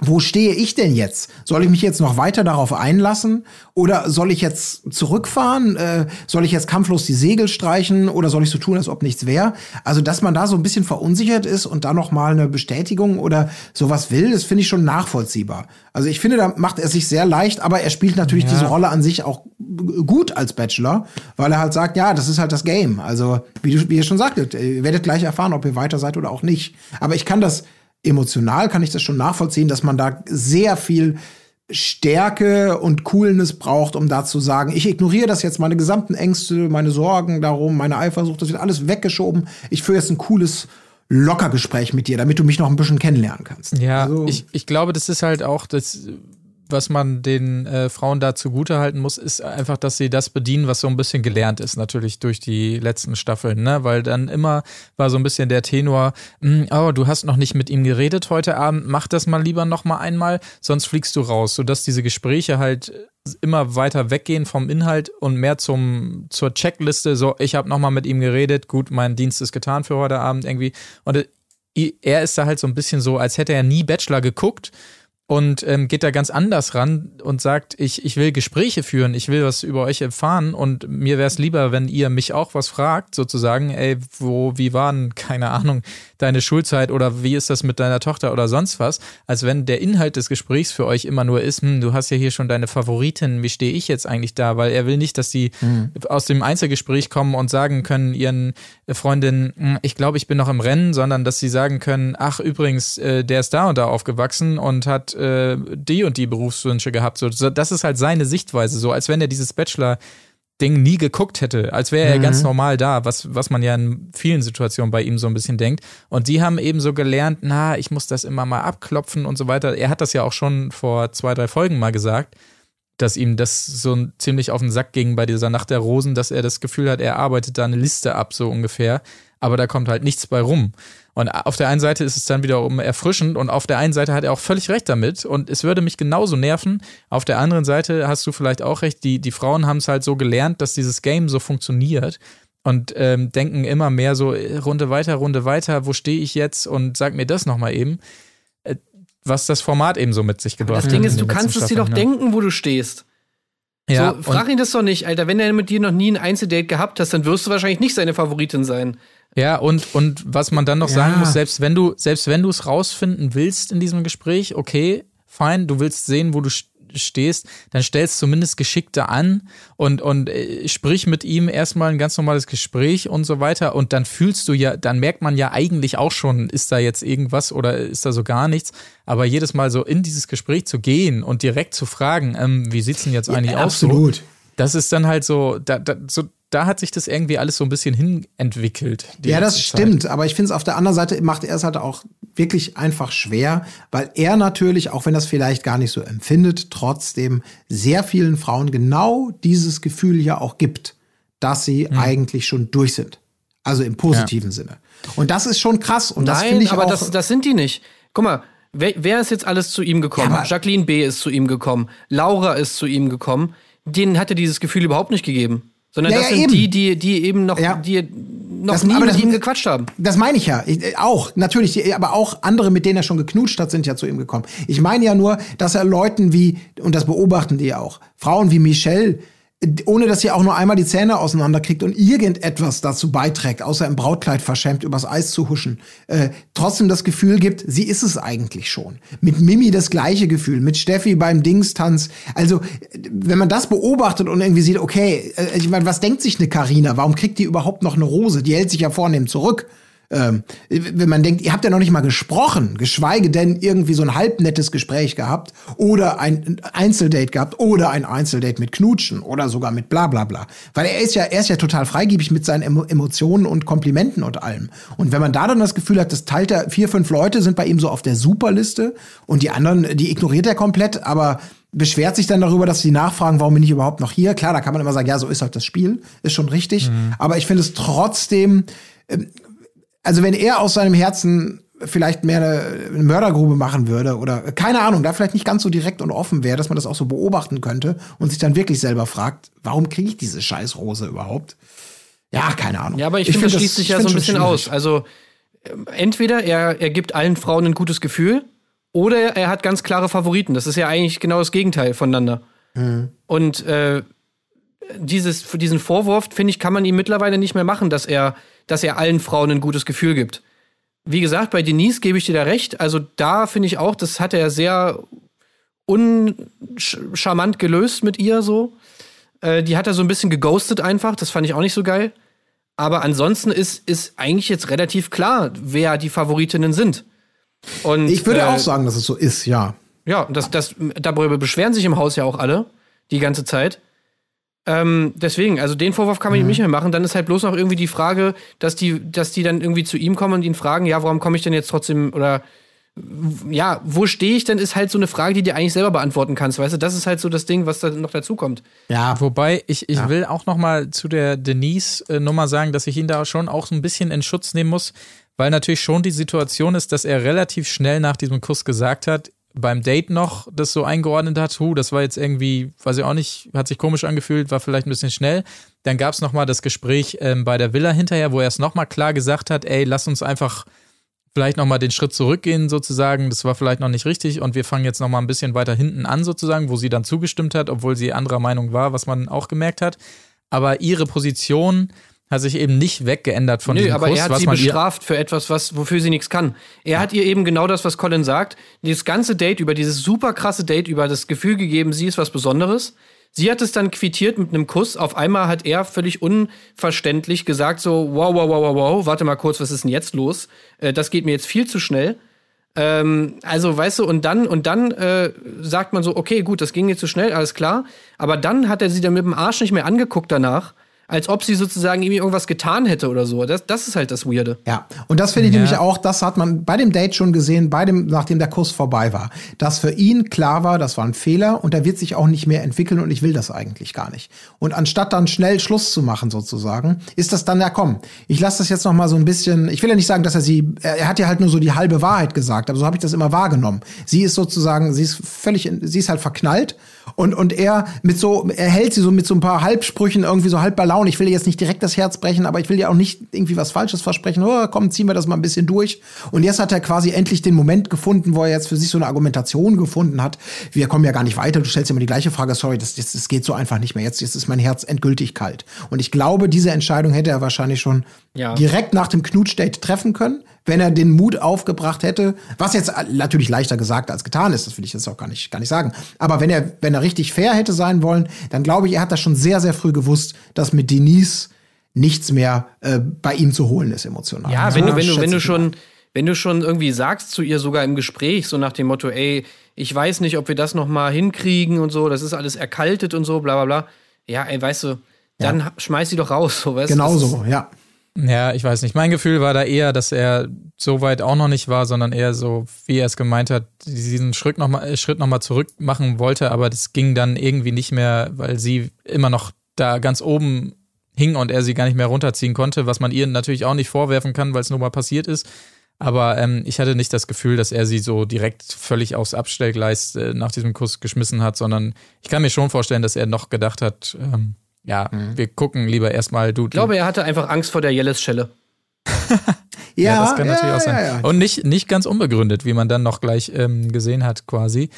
wo stehe ich denn jetzt? Soll ich mich jetzt noch weiter darauf einlassen? Oder soll ich jetzt zurückfahren? Äh, soll ich jetzt kampflos die Segel streichen? Oder soll ich so tun, als ob nichts wäre? Also, dass man da so ein bisschen verunsichert ist und da noch mal eine Bestätigung oder sowas will, das finde ich schon nachvollziehbar. Also, ich finde, da macht er sich sehr leicht, aber er spielt natürlich ja. diese Rolle an sich auch gut als Bachelor, weil er halt sagt, ja, das ist halt das Game. Also, wie, du, wie ihr schon sagtet, ihr werdet gleich erfahren, ob ihr weiter seid oder auch nicht. Aber ich kann das emotional kann ich das schon nachvollziehen, dass man da sehr viel Stärke und Coolness braucht, um da zu sagen, ich ignoriere das jetzt, meine gesamten Ängste, meine Sorgen darum, meine Eifersucht, das wird alles weggeschoben. Ich führe jetzt ein cooles Lockergespräch mit dir, damit du mich noch ein bisschen kennenlernen kannst. Ja, also, ich, ich glaube, das ist halt auch das was man den äh, Frauen da zugute halten muss, ist einfach, dass sie das bedienen, was so ein bisschen gelernt ist, natürlich durch die letzten Staffeln, ne? Weil dann immer war so ein bisschen der Tenor, hm, oh, du hast noch nicht mit ihm geredet heute Abend, mach das mal lieber noch mal einmal, sonst fliegst du raus, sodass diese Gespräche halt immer weiter weggehen vom Inhalt und mehr zum zur Checkliste, so ich habe noch mal mit ihm geredet, gut, mein Dienst ist getan für heute Abend irgendwie und äh, er ist da halt so ein bisschen so, als hätte er nie Bachelor geguckt und ähm, geht da ganz anders ran und sagt, ich, ich will Gespräche führen, ich will was über euch erfahren und mir wäre es lieber, wenn ihr mich auch was fragt, sozusagen, ey, wo, wie waren, keine Ahnung, deine Schulzeit oder wie ist das mit deiner Tochter oder sonst was, als wenn der Inhalt des Gesprächs für euch immer nur ist, hm, du hast ja hier schon deine Favoritin, wie stehe ich jetzt eigentlich da? Weil er will nicht, dass die mhm. aus dem Einzelgespräch kommen und sagen können ihren Freundinnen, hm, ich glaube, ich bin noch im Rennen, sondern dass sie sagen können, ach übrigens, äh, der ist da und da aufgewachsen und hat äh, die und die Berufswünsche gehabt. So, das ist halt seine Sichtweise, so als wenn er dieses Bachelor Ding nie geguckt hätte, als wäre er mhm. ganz normal da, was, was man ja in vielen Situationen bei ihm so ein bisschen denkt. Und die haben eben so gelernt, na, ich muss das immer mal abklopfen und so weiter. Er hat das ja auch schon vor zwei, drei Folgen mal gesagt, dass ihm das so ziemlich auf den Sack ging bei dieser Nacht der Rosen, dass er das Gefühl hat, er arbeitet da eine Liste ab, so ungefähr. Aber da kommt halt nichts bei rum. Und auf der einen Seite ist es dann wiederum erfrischend und auf der einen Seite hat er auch völlig recht damit und es würde mich genauso nerven. Auf der anderen Seite hast du vielleicht auch recht, die, die Frauen haben es halt so gelernt, dass dieses Game so funktioniert und ähm, denken immer mehr so, äh, Runde weiter, Runde weiter, wo stehe ich jetzt und sag mir das nochmal eben, äh, was das Format eben so mit sich gebracht hat. Das Ding ist, du kannst es dir doch ne? denken, wo du stehst. Ja, so, frag ihn das doch nicht, Alter. Wenn er mit dir noch nie ein Einzeldate gehabt hast, dann wirst du wahrscheinlich nicht seine Favoritin sein. Ja, und, und was man dann noch Ja. sagen muss, selbst wenn du, selbst wenn du es rausfinden willst in diesem Gespräch, okay, fein, du willst sehen, wo du st- stehst, dann stellst zumindest Geschickte an und, und äh, sprich mit ihm erstmal ein ganz normales Gespräch und so weiter. Und dann fühlst du ja, dann merkt man ja eigentlich auch schon, ist da jetzt irgendwas oder ist da so gar nichts. Aber jedes Mal so in dieses Gespräch zu gehen und direkt zu fragen, ähm, wie sieht's denn jetzt eigentlich aus? So, absolut. das ist dann halt so, da, da, so, da hat sich das irgendwie alles so ein bisschen hin entwickelt. die Ja, das Zeit. stimmt. Aber ich finde es auf der anderen Seite macht er es halt auch wirklich einfach schwer, weil er natürlich, auch wenn er es vielleicht gar nicht so empfindet, trotzdem sehr vielen Frauen genau dieses Gefühl ja auch gibt, dass sie Hm. eigentlich schon durch sind. Also im positiven Sinne. Und das ist schon krass. Und das finde Nein, ich aber auch. das, das sind die nicht. Guck mal, wer, wer ist jetzt alles zu ihm gekommen? Ja, Jacqueline B. ist zu ihm gekommen. Laura ist zu ihm gekommen. Denen hat er dieses Gefühl überhaupt nicht gegeben. Sondern Ja, das ja, sind eben. die, die, die eben noch, Ja. die noch Das- nie aber mit das- ihm gequatscht haben. Das meine ich ja. Ich, äh, auch, natürlich, aber auch andere, mit denen er schon geknutscht hat, sind ja zu ihm gekommen. Ich meine ja nur, dass er Leuten wie, und das beobachten die ja auch, Frauen wie Michelle, ohne dass sie auch nur einmal die Zähne auseinanderkriegt und irgendetwas dazu beiträgt, außer im Brautkleid verschämt übers Eis zu huschen, äh, trotzdem das Gefühl gibt, sie ist es eigentlich schon. Mit Mimi das gleiche Gefühl, mit Steffi beim Dingstanz. Also, wenn man das beobachtet und irgendwie sieht, okay, äh, ich meine, was denkt sich eine Karina? Warum kriegt die überhaupt noch eine Rose? Die hält sich ja vornehm zurück. Ähm, wenn man denkt, ihr habt ja noch nicht mal gesprochen, geschweige denn irgendwie so ein halbnettes Gespräch gehabt oder ein Einzeldate gehabt oder ein Einzeldate mit Knutschen oder sogar mit bla bla bla. Weil er ist ja, er ist ja total freigebig mit seinen Emo Emotionen und Komplimenten und allem. Und wenn man da dann das Gefühl hat, das teilt er, vier, fünf Leute sind bei ihm so auf der Superliste und die anderen, die ignoriert er komplett, aber beschwert sich dann darüber, dass sie nachfragen, warum bin ich überhaupt noch hier? Klar, da kann man immer sagen, ja, so ist halt das Spiel, ist schon richtig. Aber ich finde es trotzdem, also wenn er aus seinem Herzen vielleicht mehr eine, Mördergrube machen würde oder keine Ahnung, da vielleicht nicht ganz so direkt und offen wäre, dass man das auch so beobachten könnte und sich dann wirklich selber fragt, warum kriege ich diese Scheißrose überhaupt? Ja, keine Ahnung. Ja, aber ich, finde, das schließt sich ich ja so ein bisschen aus. schwierig. Also ähm, entweder er, er gibt allen Frauen ein gutes Gefühl oder er hat ganz klare Favoriten. Das ist ja eigentlich genau das Gegenteil voneinander. Mhm. Und äh, dieses, diesen Vorwurf, finde ich, kann man ihm mittlerweile nicht mehr machen, dass er, dass er allen Frauen ein gutes Gefühl gibt. Wie gesagt, bei Denise gebe ich dir da recht. Also da finde ich auch, das hat er sehr uncharmant gelöst mit ihr so. Äh, die hat er so ein bisschen geghostet einfach. Das fand ich auch nicht so geil. Aber ansonsten ist, ist eigentlich jetzt relativ klar, wer die Favoritinnen sind. Und, Ich würde äh, auch sagen, dass es so ist, ja. ja, das, das, darüber beschweren sich im Haus ja auch alle die ganze Zeit. Ähm, deswegen, also den Vorwurf kann man ihm nicht mehr machen. Dann ist halt bloß noch irgendwie die Frage, dass die, dass die dann irgendwie zu ihm kommen und ihn fragen, ja, warum komme ich denn jetzt trotzdem oder ja, wo stehe ich denn, ist halt so eine Frage, die du eigentlich selber beantworten kannst, weißt du? Das ist halt so das Ding, was da noch dazu kommt. Ja, Wobei, ich, ich will auch noch mal zu der Denise-Nummer sagen, dass ich ihn da schon auch ein bisschen in Schutz nehmen muss, weil natürlich schon die Situation ist, dass er relativ schnell nach diesem Kuss gesagt hat, beim Date noch das so eingeordnet hat, hu, das war jetzt irgendwie, weiß ich auch nicht, hat sich komisch angefühlt, war vielleicht ein bisschen schnell. Dann gab es nochmal das Gespräch ähm, bei der Villa hinterher, wo er es nochmal klar gesagt hat, ey, lass uns einfach vielleicht nochmal den Schritt zurückgehen sozusagen, das war vielleicht noch nicht richtig und wir fangen jetzt nochmal ein bisschen weiter hinten an sozusagen, wo sie dann zugestimmt hat, obwohl sie anderer Meinung war, was man auch gemerkt hat. Aber ihre Position hat sich eben nicht weggeändert von Nö, diesem aber Kuss, er hat sie bestraft für etwas, was, wofür sie nichts kann. Er hat ihr eben genau das, was Colin sagt, dieses ganze Date über, dieses super krasse Date über das Gefühl gegeben, sie ist was Besonderes. Sie hat es dann quittiert mit einem Kuss. Auf einmal hat er völlig unverständlich gesagt so, wow, wow, wow, wow, wow, warte mal kurz, was ist denn jetzt los? Äh, das geht mir jetzt viel zu schnell. Ähm, also, weißt du, und dann, und dann äh, sagt man so, okay, gut, das ging jetzt zu schnell, alles klar. Aber dann hat er sie dann mit dem Arsch nicht mehr angeguckt danach, als ob sie sozusagen ihm irgendwas getan hätte oder so. Das, das ist halt das Weirde. Ja, und das finde ich Ja. nämlich auch, das hat man bei dem Date schon gesehen, bei dem, nachdem der Kuss vorbei war, dass für ihn klar war, das war ein Fehler und er wird sich auch nicht mehr entwickeln und ich will das eigentlich gar nicht. Und anstatt dann schnell Schluss zu machen sozusagen, ist das dann, ja komm, ich lasse das jetzt noch mal so ein bisschen, ich will ja nicht sagen, dass er sie, er, er hat ja halt nur so die halbe Wahrheit gesagt, aber so habe ich das immer wahrgenommen. Sie ist sozusagen, sie ist völlig, in, sie ist halt verknallt und, und er mit so, er hält sie so mit so ein paar Halbsprüchen irgendwie so halb bei Laune. Ich will ihr jetzt nicht direkt das Herz brechen, aber ich will ihr auch nicht irgendwie was Falsches versprechen. Oh, komm, ziehen wir das mal ein bisschen durch. Und jetzt hat er quasi endlich den Moment gefunden, wo er jetzt für sich so eine Argumentation gefunden hat. Wir kommen ja gar nicht weiter. Du stellst immer die gleiche Frage. Sorry, das, das, das geht so einfach nicht mehr. Jetzt, jetzt ist mein Herz endgültig kalt. Und ich glaube, diese Entscheidung hätte er wahrscheinlich schon Ja. direkt nach dem Knutsch-Date treffen können, wenn er den Mut aufgebracht hätte. Was jetzt natürlich leichter gesagt als getan ist, das will ich jetzt auch gar nicht, gar nicht sagen. Aber wenn er, wenn er richtig fair hätte sein wollen, dann glaube ich, er hat das schon sehr, sehr früh gewusst, dass mit Denise nichts mehr äh, bei ihm zu holen ist emotional. Ja, wenn du, wenn du, wenn du schon, wenn du schon irgendwie sagst zu ihr sogar im Gespräch, so nach dem Motto, ey, ich weiß nicht, ob wir das noch mal hinkriegen und so, das ist alles erkaltet und so, bla bla bla. Ja, ey, weißt du, dann schmeiß sie doch raus, so weißt du. Genau so, ja. Ja, ich weiß nicht. Mein Gefühl war da eher, dass er so weit auch noch nicht war, sondern eher so, wie er es gemeint hat, diesen Schritt nochmal noch mal zurück machen wollte, aber das ging dann irgendwie nicht mehr, weil sie immer noch da ganz oben hing und er sie gar nicht mehr runterziehen konnte, was man ihr natürlich auch nicht vorwerfen kann, weil es nur mal passiert ist. Aber ähm, ich hatte nicht das Gefühl, dass er sie so direkt völlig aufs Abstellgleis äh, nach diesem Kuss geschmissen hat, sondern ich kann mir schon vorstellen, dass er noch gedacht hat, ähm, ja, wir gucken lieber erstmal, du, Ich glaube, er hatte einfach Angst vor der Jelles-Schelle. Ja, das kann natürlich auch sein. Ja, ja. Und nicht, nicht ganz unbegründet, wie man dann noch gleich ähm, gesehen hat, quasi.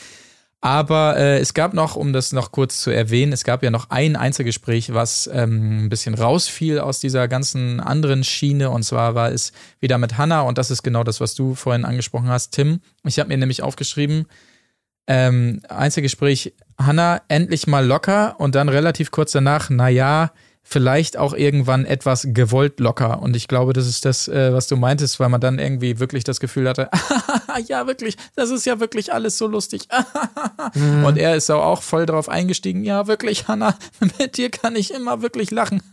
Aber äh, es gab noch, um das noch kurz zu erwähnen, es gab ja noch ein Einzelgespräch, was ähm, ein bisschen rausfiel aus dieser ganzen anderen Schiene. Und zwar war es wieder mit Hannah und das ist genau das, was du vorhin angesprochen hast, Tim. Ich habe mir nämlich aufgeschrieben, ähm, Einzelgespräch, Hannah endlich mal locker und dann relativ kurz danach, na ja, vielleicht auch irgendwann etwas gewollt locker. Und ich glaube, das ist das, äh, was du meintest, weil man dann irgendwie wirklich das Gefühl hatte, ja, wirklich, das ist ja wirklich alles so lustig. Und er ist auch auch voll drauf eingestiegen, ja, wirklich, Hannah, mit dir kann ich immer wirklich lachen.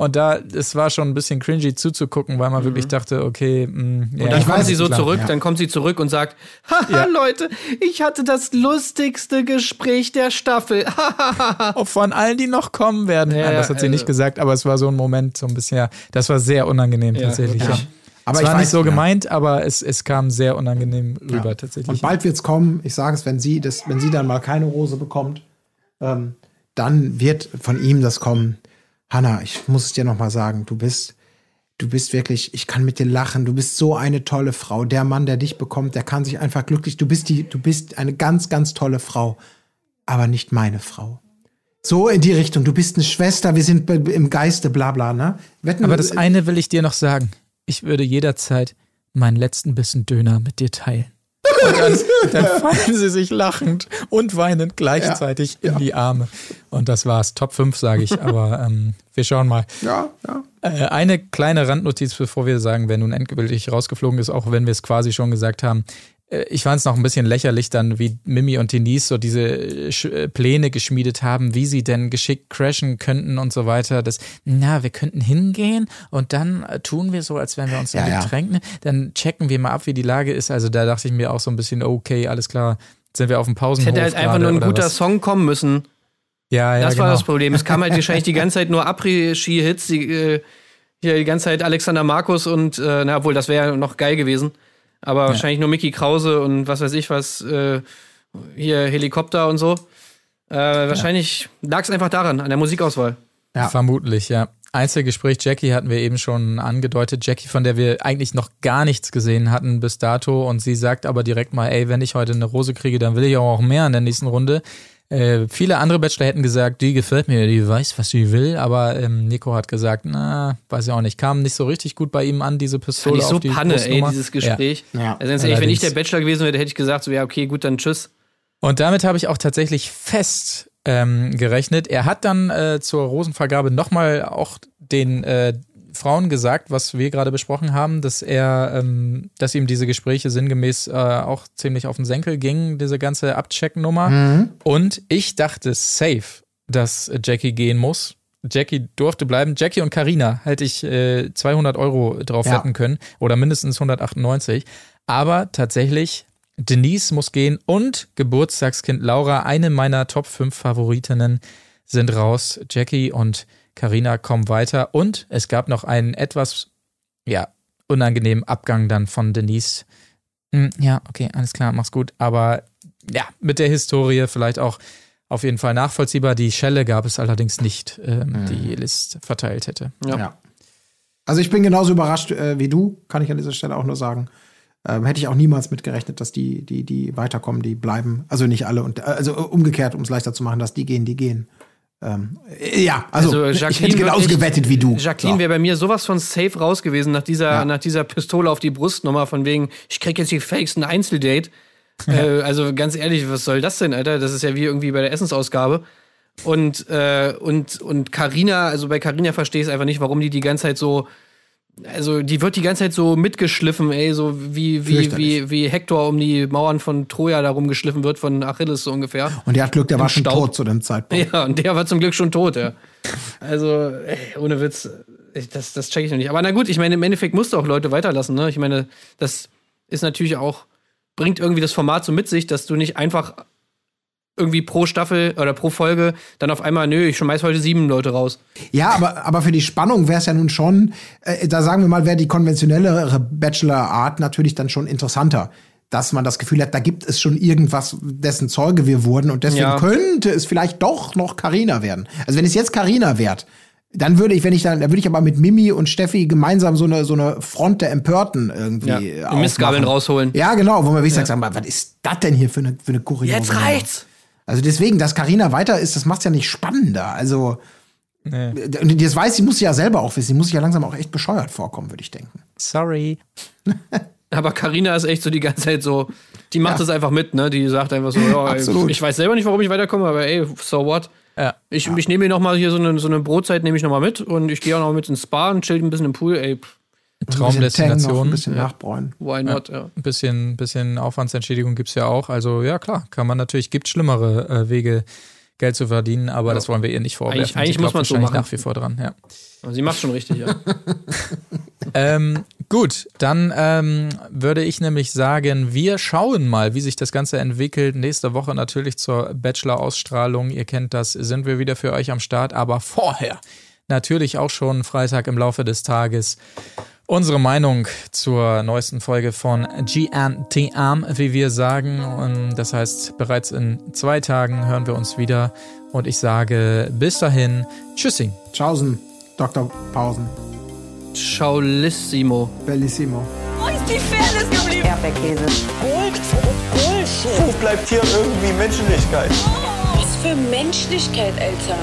Und da, es war schon ein bisschen cringy zuzugucken, weil man wirklich dachte, okay, mh, ja, Und dann ich kommt weiß, sie so klar, zurück, ja. dann kommt sie zurück und sagt, haha, Leute, ich hatte das lustigste Gespräch der Staffel. von allen, die noch kommen werden. Ja, Nein, das hat sie also- nicht gesagt, aber es war so ein Moment, so ein bisschen, ja, das war sehr unangenehm tatsächlich. Ja. Aber es ich war weiß, nicht so ja. gemeint, aber es, es kam sehr unangenehm rüber tatsächlich. Und bald wird's kommen. Ich sage es, wenn sie das, wenn sie dann mal keine Rose bekommt, ähm, dann wird von ihm das kommen. Hanna, ich muss es dir noch mal sagen, du bist, du bist wirklich, ich kann mit dir lachen. Du bist so eine tolle Frau. Der Mann, der dich bekommt, der kann sich einfach glücklich. Du bist die, du bist eine ganz, ganz tolle Frau, aber nicht meine Frau. So in die Richtung. Du bist eine Schwester. Wir sind im Geiste, bla bla. Ne? Wetten, aber das eine will ich dir noch sagen. Ich würde jederzeit meinen letzten Bissen Döner mit dir teilen. Und dann, dann fallen sie sich lachend und weinend gleichzeitig in die Arme. Und das war's. Top 5, sage ich. Aber ähm, wir schauen mal. ja, ja. Äh, eine kleine Randnotiz, bevor wir sagen, wer nun endgültig rausgeflogen ist, auch wenn wir es quasi schon gesagt haben. Äh, Ich fand es noch ein bisschen lächerlich dann, wie Mimi und Denise so diese äh, Sch- äh, Pläne geschmiedet haben, wie sie denn geschickt crashen könnten und so weiter. Das, na, wir könnten hingehen und dann tun wir so, als wären wir uns Ja, ja. Getränk. Dann checken wir mal ab, wie die Lage ist. Also da dachte ich mir auch so ein bisschen, okay, alles klar, sind wir auf dem Es Pausenhof hätte halt einfach nur ein guter was? Song kommen müssen. Ja, ja, Das genau. war das Problem. Es kam halt wahrscheinlich die ganze Zeit nur Après-Ski-Hits, die, äh, die ganze Zeit Alexander Markus und, äh, na, obwohl, das wäre ja noch geil gewesen. Aber wahrscheinlich nur Mickey Krause und was weiß ich was, äh, hier Helikopter und so. Äh, wahrscheinlich lag es einfach daran, an der Musikauswahl. Ja. Vermutlich, ja. Einzelgespräch Jackie hatten wir eben schon angedeutet. Jackie, von der wir eigentlich noch gar nichts gesehen hatten bis dato. Und sie sagt aber direkt mal, ey, wenn ich heute eine Rose kriege, dann will ich auch mehr in der nächsten Runde. Äh, viele andere Bachelor hätten gesagt, die gefällt mir, die weiß, was sie will. Aber ähm, Nico hat gesagt, na, weiß ich auch nicht. Kam nicht so richtig gut bei ihm an, diese Fand Pistole ich so auf die Panne, ey, dieses Gespräch. Ja. Ja, also ganz ehrlich, wenn ich der. Bachelor gewesen wäre, hätte ich gesagt, so, ja, okay, gut, dann tschüss. Und damit habe ich auch tatsächlich fest ähm, gerechnet. Er hat dann äh, zur Rosenvergabe nochmal auch den äh, Frauen gesagt, was wir gerade besprochen haben, dass er, ähm, dass ihm diese Gespräche sinngemäß äh, auch ziemlich auf den Senkel gingen, diese ganze Abcheck-Nummer. Und ich dachte safe, dass Jackie gehen muss. Jackie durfte bleiben. Jackie und Karina hätte ich äh, 200 Euro drauf Ja. wetten können oder mindestens 198. Aber tatsächlich, Denise muss gehen und Geburtstagskind Laura, eine meiner Top 5 Favoritinnen, sind raus. Jackie und Karina kommen weiter. Und es gab noch einen etwas, ja, unangenehmen Abgang dann von Denise. Hm, ja, okay, alles klar, mach's gut. Aber ja, mit der Historie vielleicht auch auf jeden Fall nachvollziehbar. Die Schelle gab es allerdings nicht, ähm, die List verteilt hätte. Ja. ja. Also ich bin genauso überrascht äh, wie du, kann ich an dieser Stelle auch nur sagen. Ähm, hätte ich auch niemals mitgerechnet, dass die, die, die weiterkommen, die bleiben. Also nicht alle. Und, also umgekehrt, um es leichter zu machen, dass die gehen, die gehen. Ähm, ja, also, also ich hätte genauso gewettet wie du. Jacqueline so. wäre bei mir sowas von safe raus gewesen nach dieser, ja. nach dieser Pistole auf die Brust nochmal von wegen, ich krieg jetzt die fakes ein Einzeldate. äh, also ganz ehrlich, was soll das denn, Alter? Das ist ja wie irgendwie bei der Essensausgabe. Und äh, und und Carina, also bei Carina verstehe ich es einfach nicht, warum die die ganze Zeit so also die wird die ganze Zeit so mitgeschliffen, ey, so wie, wie, wie, wie Hector um die Mauern von Troja darum geschliffen wird von Achilles so ungefähr. Und der hat Glück, der war schon Staub. tot zu dem Zeitpunkt. Ja, und der war zum Glück schon tot, ja. Also, ey, ohne Witz, das, das check ich noch nicht. Aber na gut, ich meine, im Endeffekt musst du auch Leute weiterlassen, ne? Ich meine, das ist natürlich auch, bringt irgendwie das Format so mit sich, dass du nicht einfach irgendwie pro Staffel oder pro Folge dann auf einmal, nö, ich schmeiß heute sieben Leute raus. Ja, aber, aber für die Spannung wäre es ja nun schon, äh, da sagen wir mal, wäre die konventionellere Bachelor-Art natürlich dann schon interessanter. Dass man das Gefühl hat, da gibt es schon irgendwas, dessen Zeuge wir wurden und deswegen ja. könnte es vielleicht doch noch Karina werden. Also wenn es jetzt Karina wird, dann würde ich, wenn ich dann, dann würde ich aber mit Mimi und Steffi gemeinsam so eine, so eine Front der Empörten irgendwie. Ja, Mistgabeln rausholen. Ja, genau, wo man wirklich ja. sagt, was ist das denn hier für eine, für eine Kuriose? Jetzt reicht's! Also deswegen, dass Karina weiter ist, das macht's ja nicht spannender. Also nee. und das weiß sie, muss sie ja selber auch wissen. Sie muss sich ja langsam auch echt bescheuert vorkommen, würde ich denken. Sorry. Aber Karina ist echt so die ganze Zeit so, die macht ja. das einfach mit, ne? Die sagt einfach so, ja, ich weiß selber nicht, warum ich weiterkomme, aber ey, so what? Ja. Ich, ja. ich nehme mir noch mal hier so eine, so eine Brotzeit, nehme ich noch mal mit und ich gehe auch noch mit ins Spa und chill ein bisschen im Pool, ey. Traumdestination. Ein bisschen ja. nachbräunen. Why not, ja. ja. Ein bisschen, bisschen Aufwandsentschädigung gibt es ja auch. Also ja, klar, kann man natürlich, gibt schlimmere äh, Wege, Geld zu verdienen, aber ja. das wollen wir ihr nicht vorwerfen. Eigentlich, eigentlich muss man so machen. nach wie vor dran, ja. Aber sie macht schon richtig, ja. ähm, gut, dann ähm, würde ich nämlich sagen, wir schauen mal, wie sich das Ganze entwickelt. Nächste Woche natürlich zur Bachelor-Ausstrahlung. Ihr kennt das, sind wir wieder für euch am Start, aber vorher natürlich auch schon Freitag im Laufe des Tages unsere Meinung zur neuesten Folge von GNTM, wie wir sagen. Und das heißt, bereits in zwei Tagen hören wir uns wieder. Und ich sage bis dahin, Tschüssing. Tschaußen, Dr. Pausen. Ciaolissimo. Bellissimo. Wo ist die Fairness geblieben? Erdbeerkäse. Gold, Bullshit. Wo bleibt hier irgendwie Menschlichkeit? Was für Menschlichkeit, Alter.